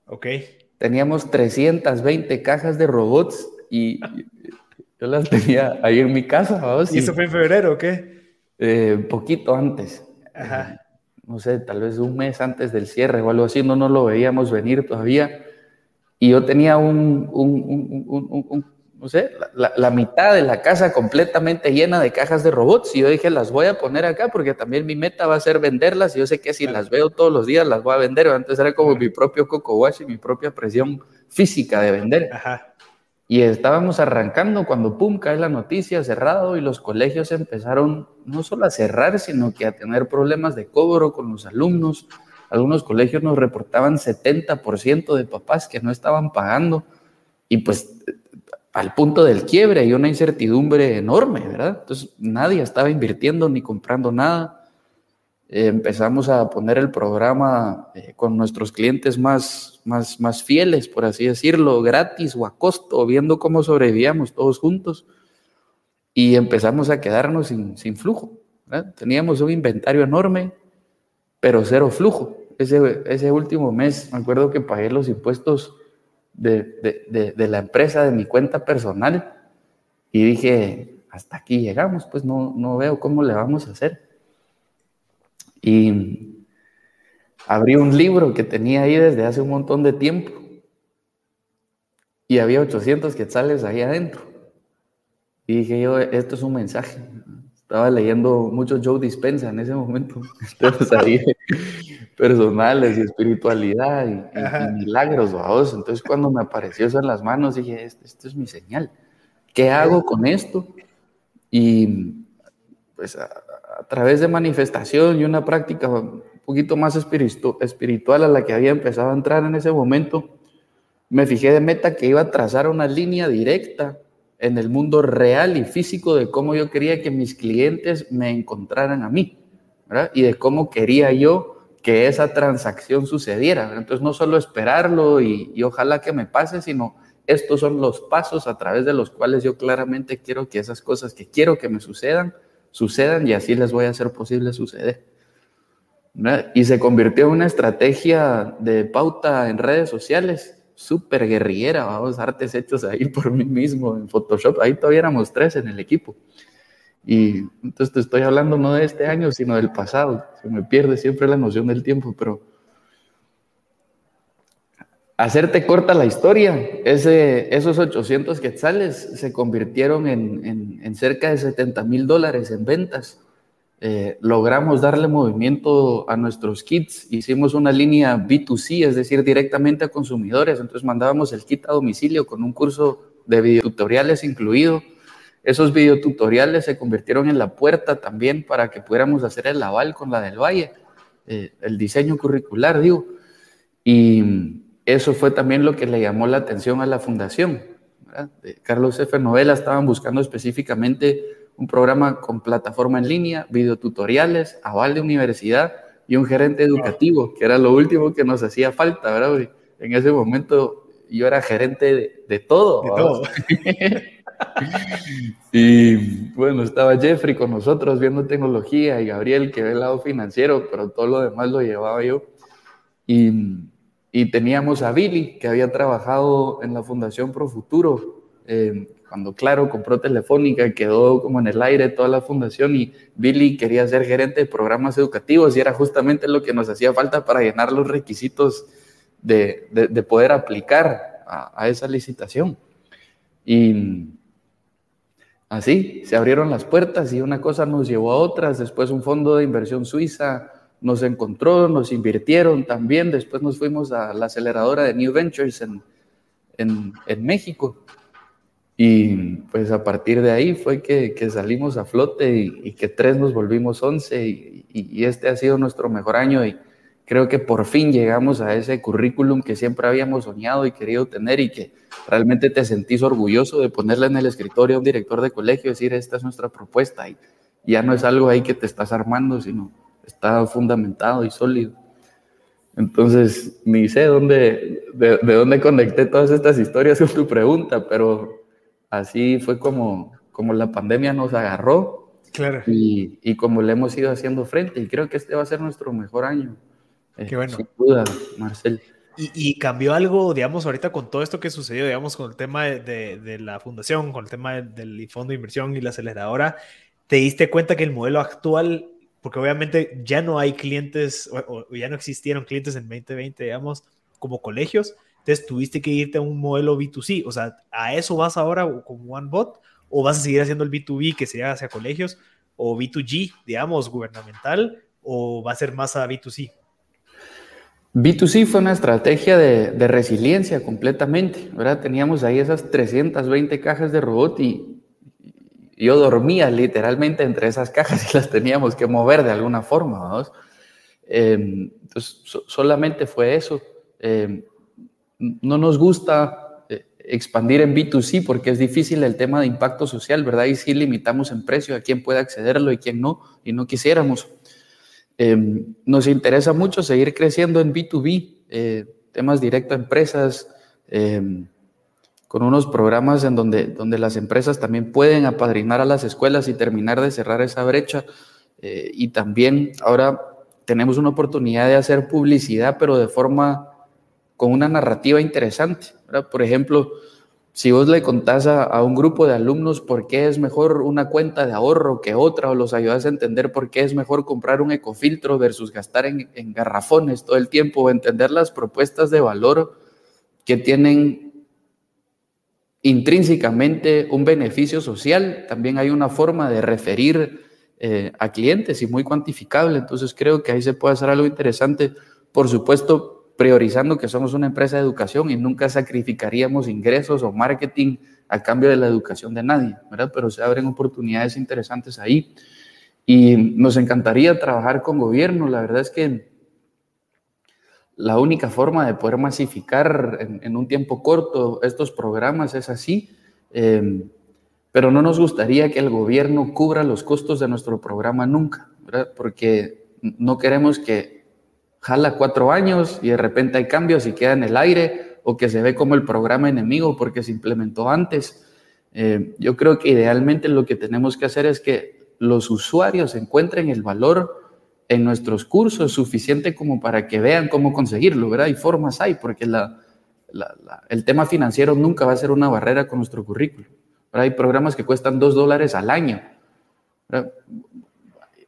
Ok. Teníamos 320 cajas de robots y yo las tenía ahí en mi casa. ¿Y eso fue en febrero o qué? Eh, poquito antes. Ajá. no sé, tal vez un mes antes del cierre o algo así, no, no lo veíamos venir todavía. Y yo tenía un, un, un, un no sé, la, mitad de la casa completamente llena de cajas de robots y yo dije, las voy a poner acá porque también mi meta va a ser venderlas y yo sé que si las veo todos los días las voy a vender. Antes era como mi propio coco wash y mi propia presión física de vender. Y estábamos arrancando cuando pum, cae la noticia cerrado y los colegios empezaron no solo a cerrar, sino que a tener problemas de cobro con los alumnos. Algunos colegios nos reportaban 70% de papás que no estaban pagando y pues al punto del quiebre y una incertidumbre enorme, ¿verdad? Entonces nadie estaba invirtiendo ni comprando nada. eh, empezamos a poner el programa eh, con nuestros clientes más, más, más fieles, por así decirlo, gratis o a costo, viendo cómo sobrevivíamos todos juntos. Y empezamos a quedarnos sin, sin flujo. Teníamos un inventario enorme, pero cero flujo. Ese, ese último mes, me acuerdo que pagué los impuestos de, de, de, la empresa, de mi cuenta personal, y dije, hasta aquí llegamos, pues no, no veo cómo le vamos a hacer. Y abrí un libro que tenía ahí desde hace un montón de tiempo. Y había 800 quetzales ahí adentro. Y dije yo, esto es un mensaje. Estaba leyendo mucho Joe Dispensa en ese momento. Entonces ahí personales y espiritualidad y, milagros, vamos. Entonces cuando me apareció eso en las manos, dije, esto, esto es mi señal. ¿Qué hago con esto? Y pues a través de manifestación y una práctica un poquito más espiritual a la que había empezado a entrar en ese momento, me fijé de meta que iba a trazar una línea directa en el mundo real y físico de cómo yo quería que mis clientes me encontraran a mí, Y de cómo quería yo que esa transacción sucediera. Entonces, no solo esperarlo y, y ojalá que me pase, sino estos son los pasos a través de los cuales yo claramente quiero que esas cosas que quiero que me sucedan, sucedan y así les voy a hacer posible suceder. Y se convirtió en una estrategia de pauta en redes sociales, súper guerrillera, vamos, artes hechos ahí por mí mismo en Photoshop, ahí todavía éramos tres en el equipo. Y entonces te estoy hablando no de este año, sino del pasado. Se me pierde siempre la noción del tiempo, pero hacerte corta la historia, esos 800 quetzales se convirtieron en, cerca de 70 mil dólares en ventas. Eh, logramos darle movimiento a nuestros kits, hicimos una línea B2C, es decir, directamente a consumidores, entonces mandábamos el kit a domicilio con un curso de videotutoriales incluido. Esos videotutoriales se convirtieron en la puerta también para que pudiéramos hacer el aval con la del Valle, eh, el diseño curricular, digo. Y eso fue también lo que le llamó la atención a la fundación. Carlos F. Novela estaban buscando específicamente un programa con plataforma en línea, videotutoriales, aval de universidad y un gerente educativo, que era lo último que nos hacía falta, ¿verdad? En ese momento yo era gerente de, todo. De todo. y bueno, estaba Jeffrey con nosotros viendo tecnología y Gabriel que ve el lado financiero, pero todo lo demás lo llevaba yo. Y y teníamos a Billy, que había trabajado en la Fundación Pro Futuro. Eh, cuando Claro compró Telefónica, quedó como en el aire toda la fundación y Billy quería ser gerente de programas educativos y era justamente lo que nos hacía falta para llenar los requisitos de, de, poder aplicar a, a, esa licitación. Y así se abrieron las puertas y una cosa nos llevó a otras, después un fondo de inversión suiza nos encontró, nos invirtieron también. Después nos fuimos a la aceleradora de New Ventures en, en, México. Y pues a partir de ahí fue que, que salimos a flote y, que tres nos volvimos once y, y, este ha sido nuestro mejor año y creo que por fin llegamos a ese currículum que siempre habíamos soñado y querido tener y que realmente te sentís orgulloso de ponerle en el escritorio a un director de colegio y decir esta es nuestra propuesta y ya no es algo ahí que te estás armando, sino está fundamentado y sólido. Entonces, ni sé dónde, de, dónde conecté todas estas historias con tu pregunta, pero así fue como, como la pandemia nos agarró claro. y, y como le hemos ido haciendo frente. Y creo que este va a ser nuestro mejor año. Eh, Qué bueno. Sin duda, Marcel. Y, y, cambió algo, digamos, ahorita con todo esto que sucedió, digamos, con el tema de, de, la fundación, con el tema del fondo de inversión y la aceleradora, ¿te diste cuenta que el modelo actual porque obviamente ya no hay clientes o, ya no existieron clientes en 2020, digamos, como colegios, entonces tuviste que irte a un modelo B2C, o sea, ¿a eso vas ahora como OneBot o vas a seguir haciendo el B2B que sería hacia colegios o B2G, digamos, gubernamental o va a ser más a B2C? B2C fue una estrategia de, de resiliencia completamente, ¿verdad? Teníamos ahí esas 320 cajas de robot y, yo dormía literalmente entre esas cajas y las teníamos que mover de alguna forma. Em, entonces, solamente fue eso. Em, no nos gusta eh, expandir en B2C porque es difícil el tema de impacto social, ¿verdad? Y sí limitamos en precio a quién puede accederlo y quién no, y no quisiéramos. Em, nos interesa mucho seguir creciendo en B2B, eh, temas directo a empresas, em, con unos programas en donde, donde las empresas también pueden apadrinar a las escuelas y terminar de cerrar esa brecha. Eh, y también ahora tenemos una oportunidad de hacer publicidad, pero de forma con una narrativa interesante. Por ejemplo, si vos le contás a, un grupo de alumnos por qué es mejor una cuenta de ahorro que otra, o los ayudas a entender por qué es mejor comprar un ecofiltro versus gastar en, garrafones todo el tiempo, o entender las propuestas de valor que tienen intrínsecamente un beneficio social, también hay una forma de referir eh, a clientes y muy cuantificable. Entonces creo que ahí se puede hacer algo interesante. Por supuesto, priorizando que somos una empresa de educación y nunca sacrificaríamos ingresos o marketing a cambio de la educación de nadie, ¿verdad? Pero se abren oportunidades interesantes ahí. Y nos encantaría trabajar con gobierno. La verdad es que la única forma de poder masificar en, un tiempo corto estos programas es así. Em, pero no nos gustaría que el gobierno cubra los costos de nuestro programa nunca, ¿verdad? Porque no queremos que jala cuatro años y de repente hay cambios y queda en el aire o que se ve como el programa enemigo porque se implementó antes. Eh, yo creo que idealmente lo que tenemos que hacer es que los usuarios encuentren el valor en nuestros cursos suficiente como para que vean cómo conseguirlo, ¿verdad? Y formas hay, porque la, el tema financiero nunca va a ser una barrera con nuestro currículo. Hay programas que cuestan dos dólares al año.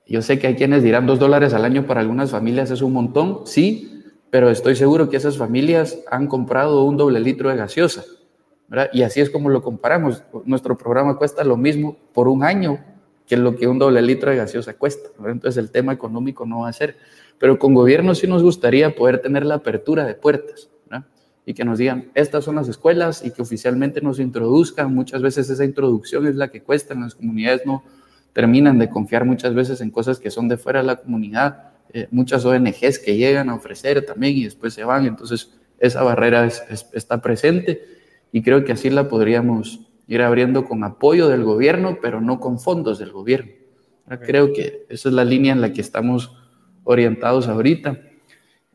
Yo sé que hay quienes dirán dos dólares al año para algunas familias es un montón, sí, pero estoy seguro que esas familias han comprado un doble litro de gaseosa. ¿verdad? Y así es como lo comparamos. Nuestro programa cuesta lo mismo por un año que lo que un doble litro de gaseosa cuesta. Entonces el tema económico no va a ser. Pero con gobierno sí nos gustaría poder tener la apertura de puertas y que nos digan, estas son las escuelas y que oficialmente nos introduzcan. Muchas veces esa introducción es la que cuesta en las comunidades, no, terminan de confiar muchas veces en cosas que son de fuera de la comunidad, eh, muchas ONGs que llegan a ofrecer también y después se van, entonces esa barrera está presente y creo que así la podríamos ir abriendo con apoyo del gobierno, pero no con fondos del gobierno. Creo que esa es la línea en la que estamos orientados ahorita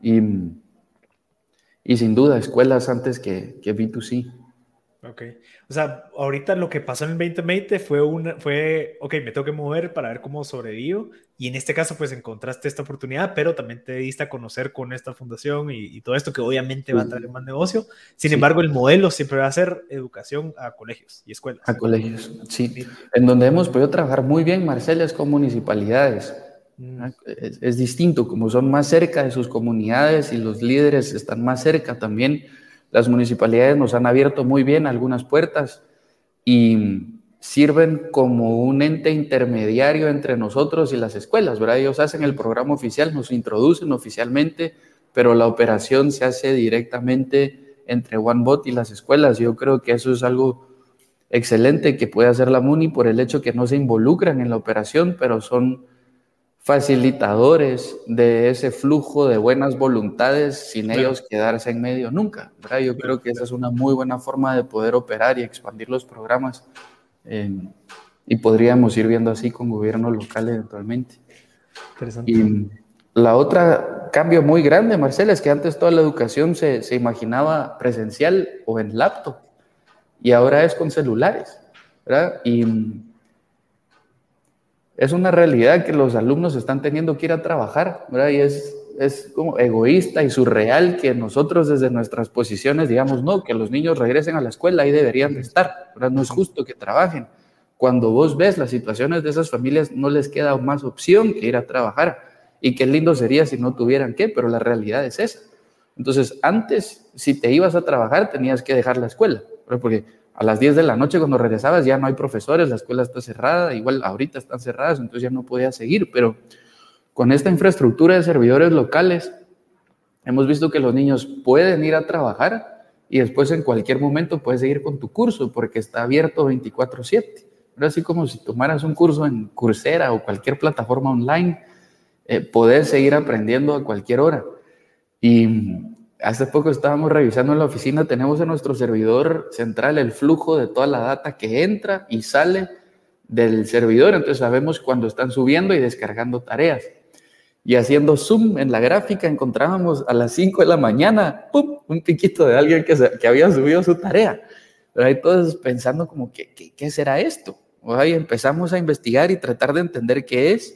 y, y sin duda escuelas antes que, que B2C. Ok. O sea, ahorita lo que pasó en el 2020 fue una, fue, ok, me tengo que mover para ver cómo sobrevivo. Y en este caso, pues encontraste esta oportunidad, pero también te diste a conocer con esta fundación y, todo esto que obviamente va a traer más negocio. Sin embargo, el modelo siempre va a ser educación a colegios y escuelas. A colegios, sí. En donde hemos podido trabajar muy bien, Marcela, es con municipalidades. Mm. Es, es distinto, como son más cerca de sus comunidades y los líderes están más cerca también las municipalidades nos han abierto muy bien algunas puertas y sirven como un ente intermediario entre nosotros y las escuelas, ¿verdad? Ellos hacen el programa oficial, nos introducen oficialmente, pero la operación se hace directamente entre OneBot y las escuelas. Yo creo que eso es algo excelente que puede hacer la MUNI por el hecho que no se involucran en la operación, pero son facilitadores de ese flujo de buenas voluntades sin ellos quedarse en medio nunca. Yo creo que esa es una muy buena forma de poder operar y expandir los programas y podríamos ir viendo así con gobiernos locales eventualmente. Y la otra cambio muy grande, Marcela, es que antes toda la educación se, se imaginaba presencial o en laptop y ahora es con celulares. ¿verdad? Y es una realidad que los alumnos están teniendo que ir a trabajar, ¿verdad? Y es, es como egoísta y surreal que nosotros desde nuestras posiciones digamos, no, que los niños regresen a la escuela, ahí deberían de estar, ¿verdad? No es justo que trabajen. Cuando vos ves las situaciones de esas familias, no les queda más opción que ir a trabajar. Y qué lindo sería si no tuvieran que, pero la realidad es esa. Entonces, antes, si te ibas a trabajar, tenías que dejar la escuela, ¿verdad? porque a las 10 de la noche cuando regresabas ya no hay profesores, la escuela está cerrada, igual ahorita están cerradas, entonces ya no podía seguir, pero con esta infraestructura de servidores locales, hemos visto que los niños pueden ir a trabajar y después en cualquier momento puedes seguir con tu curso porque está abierto 24/7. Así como si tomaras un curso en Coursera o cualquier plataforma online, eh, seguir aprendiendo a cualquier hora. Y Hace poco estábamos revisando en la oficina, tenemos en nuestro servidor central el flujo de toda la data que entra y sale del servidor, entonces sabemos cuando están subiendo y descargando tareas. y haciendo zoom en la gráfica encontrábamos a las 5 de la mañana, ¡pum!, un piquito de alguien que, que había subido su tarea. Pero ahí todos pensando como, ¿qué, qué, qué será esto? Ahí empezamos a investigar y tratar de entender qué es.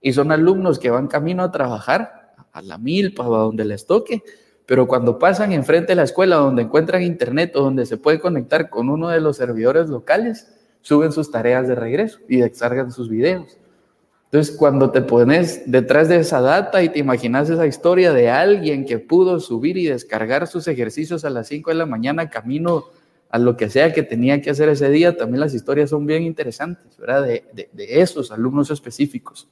Y son alumnos que van camino a trabajar a la milpa o a donde les toque, pero cuando pasan enfrente de la escuela donde encuentran internet o donde se puede conectar con uno de los servidores locales, suben sus tareas de regreso y descargan sus videos. Entonces, cuando te pones detrás de esa data y te imaginas esa historia de alguien que pudo subir y descargar sus ejercicios a las 5 de la mañana camino a lo que sea que tenía que hacer ese día, también las historias son bien interesantes, ¿verdad? De, de, esos alumnos específicos.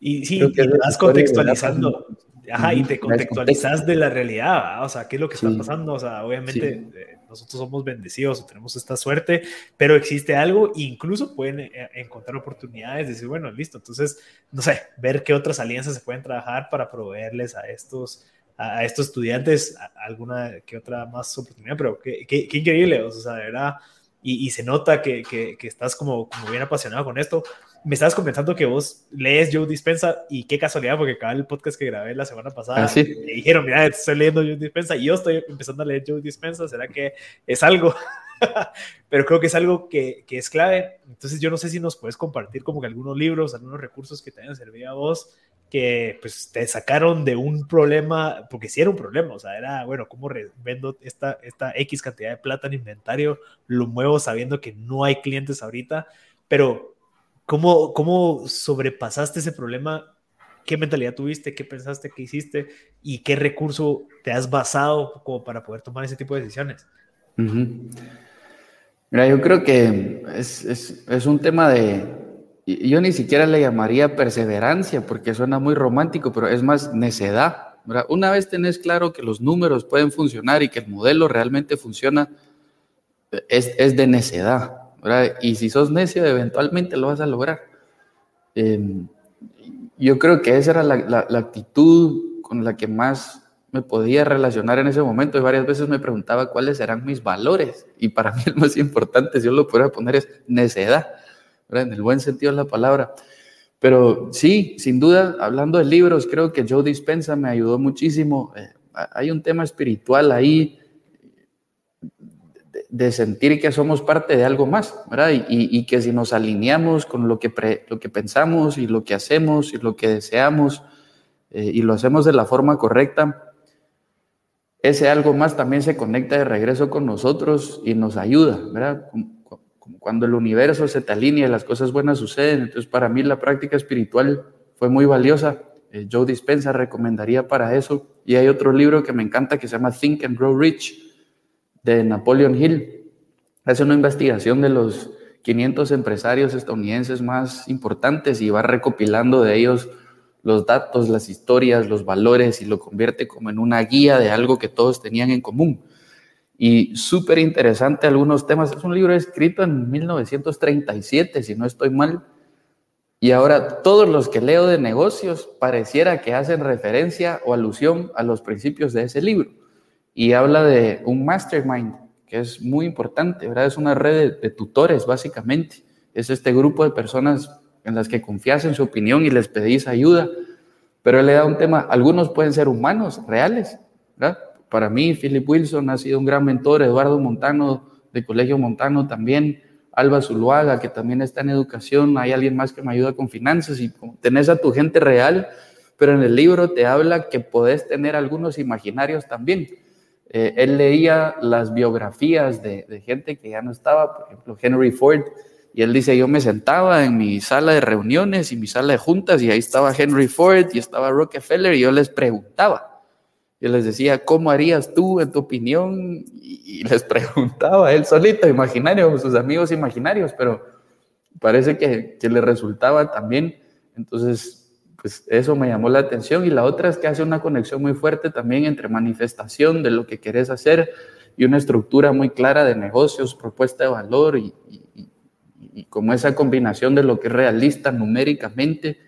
Y sí, y vas contextualizando, ajá, y te contextualizas de la realidad, o sea, qué es lo que está pasando, o sea, obviamente eh, nosotros somos bendecidos, tenemos esta suerte, pero existe algo, incluso pueden eh, encontrar oportunidades, decir, bueno, listo, entonces, no sé, ver qué otras alianzas se pueden trabajar para proveerles a estos, a, estos estudiantes alguna que otra más oportunidad, pero qué, qué, increíble, o sea, de verdad, y, se nota que, que, que estás como, como bien apasionado con esto me estabas comentando que vos lees Joe Dispensa y qué casualidad, porque cada el podcast que grabé la semana pasada ah, me dijeron, mira, estoy leyendo Joe Dispensa y yo estoy empezando a leer Joe Dispensa, ¿será que es algo? Pero creo que es algo que, que, es clave. Entonces yo no sé si nos puedes compartir como que algunos libros, algunos recursos que te hayan servido a vos, que pues te sacaron de un problema, porque sí era un problema, o sea, era, bueno, ¿cómo vendo esta, esta X cantidad de plata en inventario? Lo muevo sabiendo que no hay clientes ahorita, pero ¿Cómo, ¿Cómo sobrepasaste ese problema? ¿Qué mentalidad tuviste? ¿Qué pensaste? ¿Qué hiciste? ¿Y qué recurso te has basado como para poder tomar ese tipo de decisiones? Mira, yo creo que es, es, es, un tema de, yo ni siquiera le llamaría perseverancia porque suena muy romántico, pero es más necedad. Una vez tenés claro que los números pueden funcionar y que el modelo realmente funciona, es, es de necedad. Y si sos necio, eventualmente lo vas a lograr. Em, yo creo que esa era la, actitud con la que más me podía relacionar en ese momento y varias veces me preguntaba cuáles eran mis valores y para mí el más importante, si yo lo pudiera poner, es necedad, en el buen sentido de la palabra. Pero sí, sin duda, hablando de libros, creo que Joe Dispensa me ayudó muchísimo. Eh, hay un tema espiritual ahí de sentir que somos parte de algo más, ¿verdad? Y, que si nos alineamos con lo que, lo que pensamos y lo que hacemos y lo que deseamos eh, y lo hacemos de la forma correcta, ese algo más también se conecta de regreso con nosotros y nos ayuda, ¿verdad? Cuando el universo se te alinea y las cosas buenas suceden. Entonces, para mí la práctica espiritual fue muy valiosa. Eh, Joe Dispensa recomendaría para eso. Y hay otro libro que me encanta que se llama Think and Grow Rich de Napoleon Hill. Hace una investigación de los 500 empresarios estadounidenses más importantes y va recopilando de ellos los datos, las historias, los valores y lo convierte como en una guía de algo que todos tenían en común. Y súper interesante algunos temas. Es un libro escrito en 1937, si no estoy mal. Y ahora todos los que leo de negocios pareciera que hacen referencia o alusión a los principios de ese libro y habla de un mastermind, que es muy importante, ¿verdad? Es una red de, tutores, básicamente. Es este grupo de personas en las que confías en su opinión y les pedís ayuda. Pero él le da un tema, algunos pueden ser humanos, reales, ¿verdad? Para mí, Philip Wilson ha sido un gran mentor, Eduardo Montano, de Colegio Montano también, Alba Zuluaga, que también está en educación, hay alguien más que me ayuda con finanzas y tenés a tu gente real, pero en el libro te habla que podés tener algunos imaginarios también. Eh, él leía las biografías de, gente que ya no estaba, por ejemplo, Henry Ford, y él dice, yo me sentaba en mi sala de reuniones y mi sala de juntas y ahí estaba Henry Ford y estaba Rockefeller y yo les preguntaba. Yo les decía, ¿cómo harías tú en tu opinión? Y, les preguntaba él solito, imaginario, sus amigos imaginarios, pero parece que, que le resultaba también. Entonces, pues eso me llamó la atención. Y la otra es que hace una conexión muy fuerte también entre manifestación de lo que querés hacer y una estructura muy clara de negocios, propuesta de valor y, como esa combinación de lo que es realista numéricamente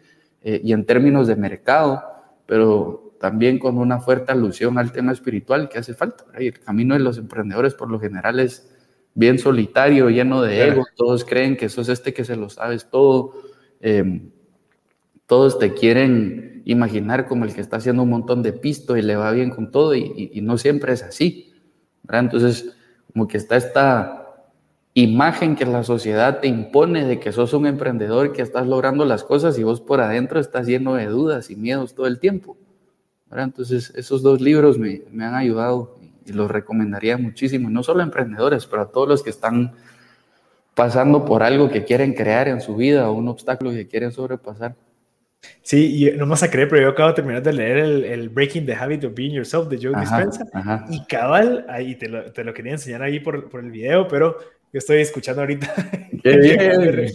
eh, y en términos de mercado, pero también con una fuerte alusión al tema espiritual que hace falta. El camino de los emprendedores por lo general es bien solitario, lleno de ego, todos creen que eso es este que se lo sabes todo. Eh, todos te quieren imaginar como el que está haciendo un montón de pisto y le va bien con todo y, no siempre es así. Entonces, como que está esta imagen que la sociedad te impone de que sos un emprendedor, que estás logrando las cosas y vos por adentro estás lleno de dudas y miedos todo el tiempo. Entonces, esos dos libros me, me han ayudado y los recomendaría muchísimo, no solo a emprendedores, pero a todos los que están pasando por algo que quieren crear en su vida o un obstáculo que quieren sobrepasar. Sí, y no más a creer, pero yo acabo de terminar de leer el, Breaking the Habit of Being Yourself de Joe Dispenza y cabal, ahí te lo, te lo, quería enseñar ahí por, por, el video, pero yo estoy escuchando ahorita. ¡Qué bien!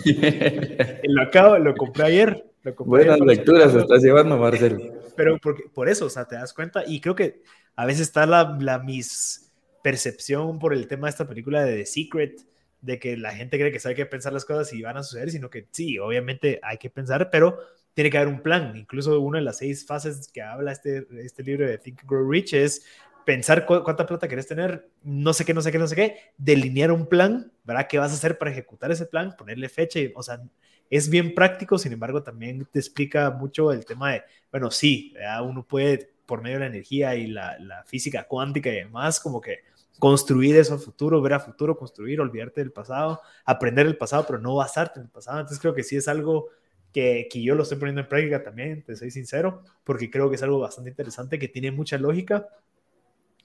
lo acabo, lo compré ayer. Lo compré Buenas lecturas estás llevando, Marcelo. Pero por, por eso, o sea, te das cuenta, y creo que a veces está la, la mispercepción por el tema de esta película de The Secret, de que la gente cree que sabe qué pensar las cosas y van a suceder, sino que sí, obviamente hay que pensar, pero tiene que haber un plan. Incluso una de las seis fases que habla este, este libro de Think Grow Rich es pensar cuánta plata querés tener, no sé qué, no sé qué, no sé qué, delinear un plan, ¿verdad? ¿Qué vas a hacer para ejecutar ese plan? Ponerle fecha, y, o sea, es bien práctico, sin embargo, también te explica mucho el tema de, bueno, sí, uno puede por medio de la energía y la, física cuántica y demás, como que construir eso a futuro, ver a futuro, construir, olvidarte del pasado, aprender el pasado, pero no basarte en el pasado. Entonces creo que sí es algo que, que, yo lo estoy poniendo en práctica también, te soy sincero, porque creo que es algo bastante interesante, que tiene mucha lógica,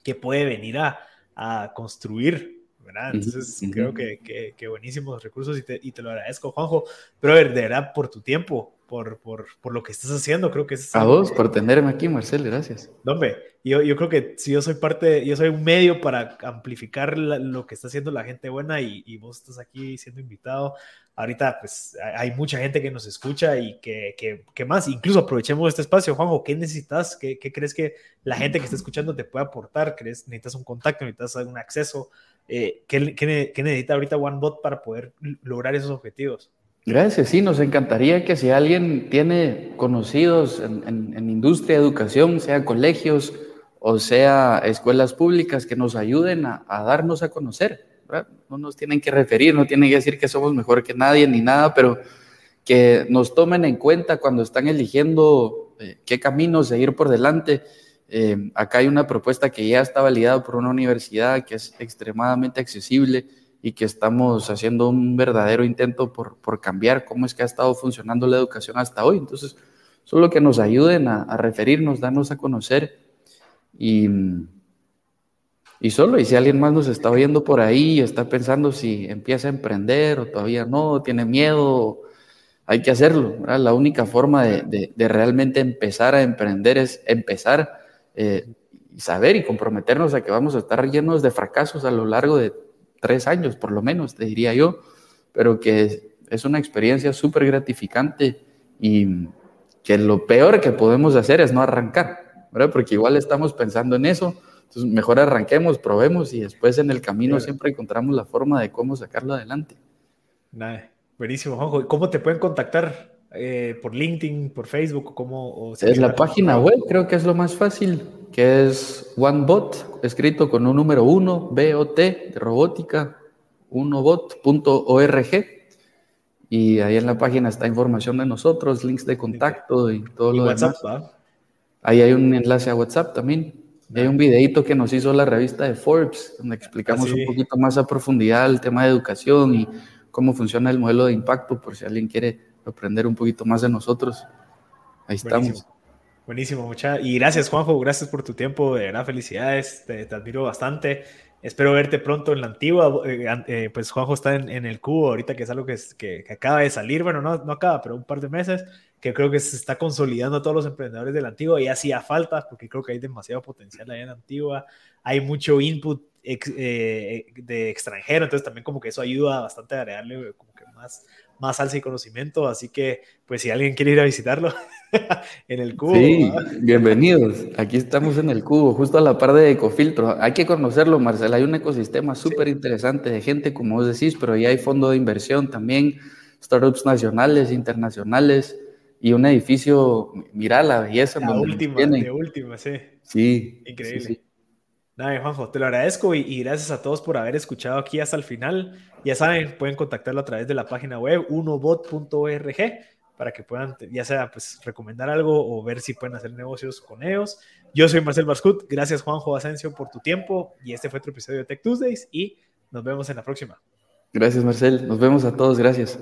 que puede venir a, a construir ¿verdad? Entonces creo que, que, que, buenísimos recursos y te, y te, lo agradezco, Juanjo. Pero de verdad, por tu tiempo, por, por, por, lo que estás haciendo. Creo que es... A vos, por tenerme aquí, Marcel, gracias. No, hombre, yo, yo creo que si yo soy parte, yo soy un medio para amplificar lo que está haciendo la gente buena y, y, vos estás aquí siendo invitado. Ahorita, pues, hay mucha gente que nos escucha y que, que, que más, incluso aprovechemos este espacio. Juanjo, ¿qué necesitas? ¿Qué, ¿Qué, crees que la gente que está escuchando te puede aportar? ¿Crees necesitas un contacto, necesitas un acceso? Eh, ¿qué, ¿qué, qué necesita ahorita OneBot para poder lograr esos objetivos? Gracias, sí, nos encantaría que si alguien tiene conocidos en, industria, educación, sea colegios o sea escuelas públicas, que nos ayuden a, darnos a conocer. No nos tienen que referir, no tienen que decir que somos mejor que nadie ni nada, pero que nos tomen en cuenta cuando están eligiendo eh, qué camino seguir por delante. Eh, acá hay una propuesta que ya está validada por una universidad que es extremadamente accesible y que estamos haciendo un verdadero intento por, cambiar cómo es que ha estado funcionando la educación hasta hoy. Entonces, solo que nos ayuden a, referirnos, darnos a conocer y, y solo, y si alguien más nos está oyendo por ahí, está pensando si empieza a emprender o todavía no, tiene miedo, hay que hacerlo. La única forma de, de, realmente empezar a emprender es empezar eh, y saber y comprometernos a que vamos a estar llenos de fracasos a lo largo de tres años, por lo menos, te diría yo, pero que es una experiencia súper gratificante y que lo peor que podemos hacer es no arrancar, ¿verdad? Porque igual estamos pensando en eso, entonces mejor arranquemos, probemos y después en el camino siempre encontramos la forma de cómo sacarlo adelante. buenísimo, Juanjo. ¿Cómo te pueden contactar? Eh, ¿Por LinkedIn, por Facebook? ¿cómo, es la página web, creo que es lo más fácil que es OneBot, escrito con un número 1, BOT, de robótica, 1bot.org. Y ahí en la página está información de nosotros, links de contacto y todo lo WhatsApp, demás. Ahí hay un enlace a WhatsApp también. Hay un videito que nos hizo la revista de Forbes, donde explicamos ah, un poquito más a profundidad el tema de educación y cómo funciona el modelo de impacto, por si alguien quiere aprender un poquito más de nosotros. Ahí estamos. Buenísimo, mucha. Y gracias, Juanjo, gracias por tu tiempo, de verdad, felicidades, te, admiro bastante. Espero verte pronto en la antigua. Eh, eh, pues Juanjo está en, el cubo ahorita, que es algo que, que, acaba de salir, bueno, no, no acaba, pero un par de meses, que creo que se está consolidando a todos los emprendedores de la antigua y hacía falta, porque creo que hay demasiado potencial ahí en la antigua. Hay mucho input eh, de extranjero, entonces también como que eso ayuda bastante a agregarle como que más, más salsa y conocimiento, así que pues si alguien quiere ir a visitarlo en el cubo. Sí, bienvenidos. Aquí estamos en el cubo, justo a la par de Ecofiltro. Hay que conocerlo, Marcel. Hay un ecosistema súper interesante de gente, como vos decís, pero ya hay fondo de inversión también, startups nacionales, internacionales y un edificio, mira la belleza. La última, de última, sí. Sí. Increíble. Nada, Juanjo, te lo agradezco y, gracias a todos por haber escuchado aquí hasta el final. Ya saben, pueden contactarlo a través de la página web unobot.org para que puedan, ya sea, pues recomendar algo o ver si pueden hacer negocios con ellos. Yo soy Marcel Barscut. Gracias, Juanjo Asensio, por tu tiempo. Y este fue otro episodio de Tech Tuesdays y nos vemos en la próxima. Gracias, Marcel. Nos vemos a todos. Gracias.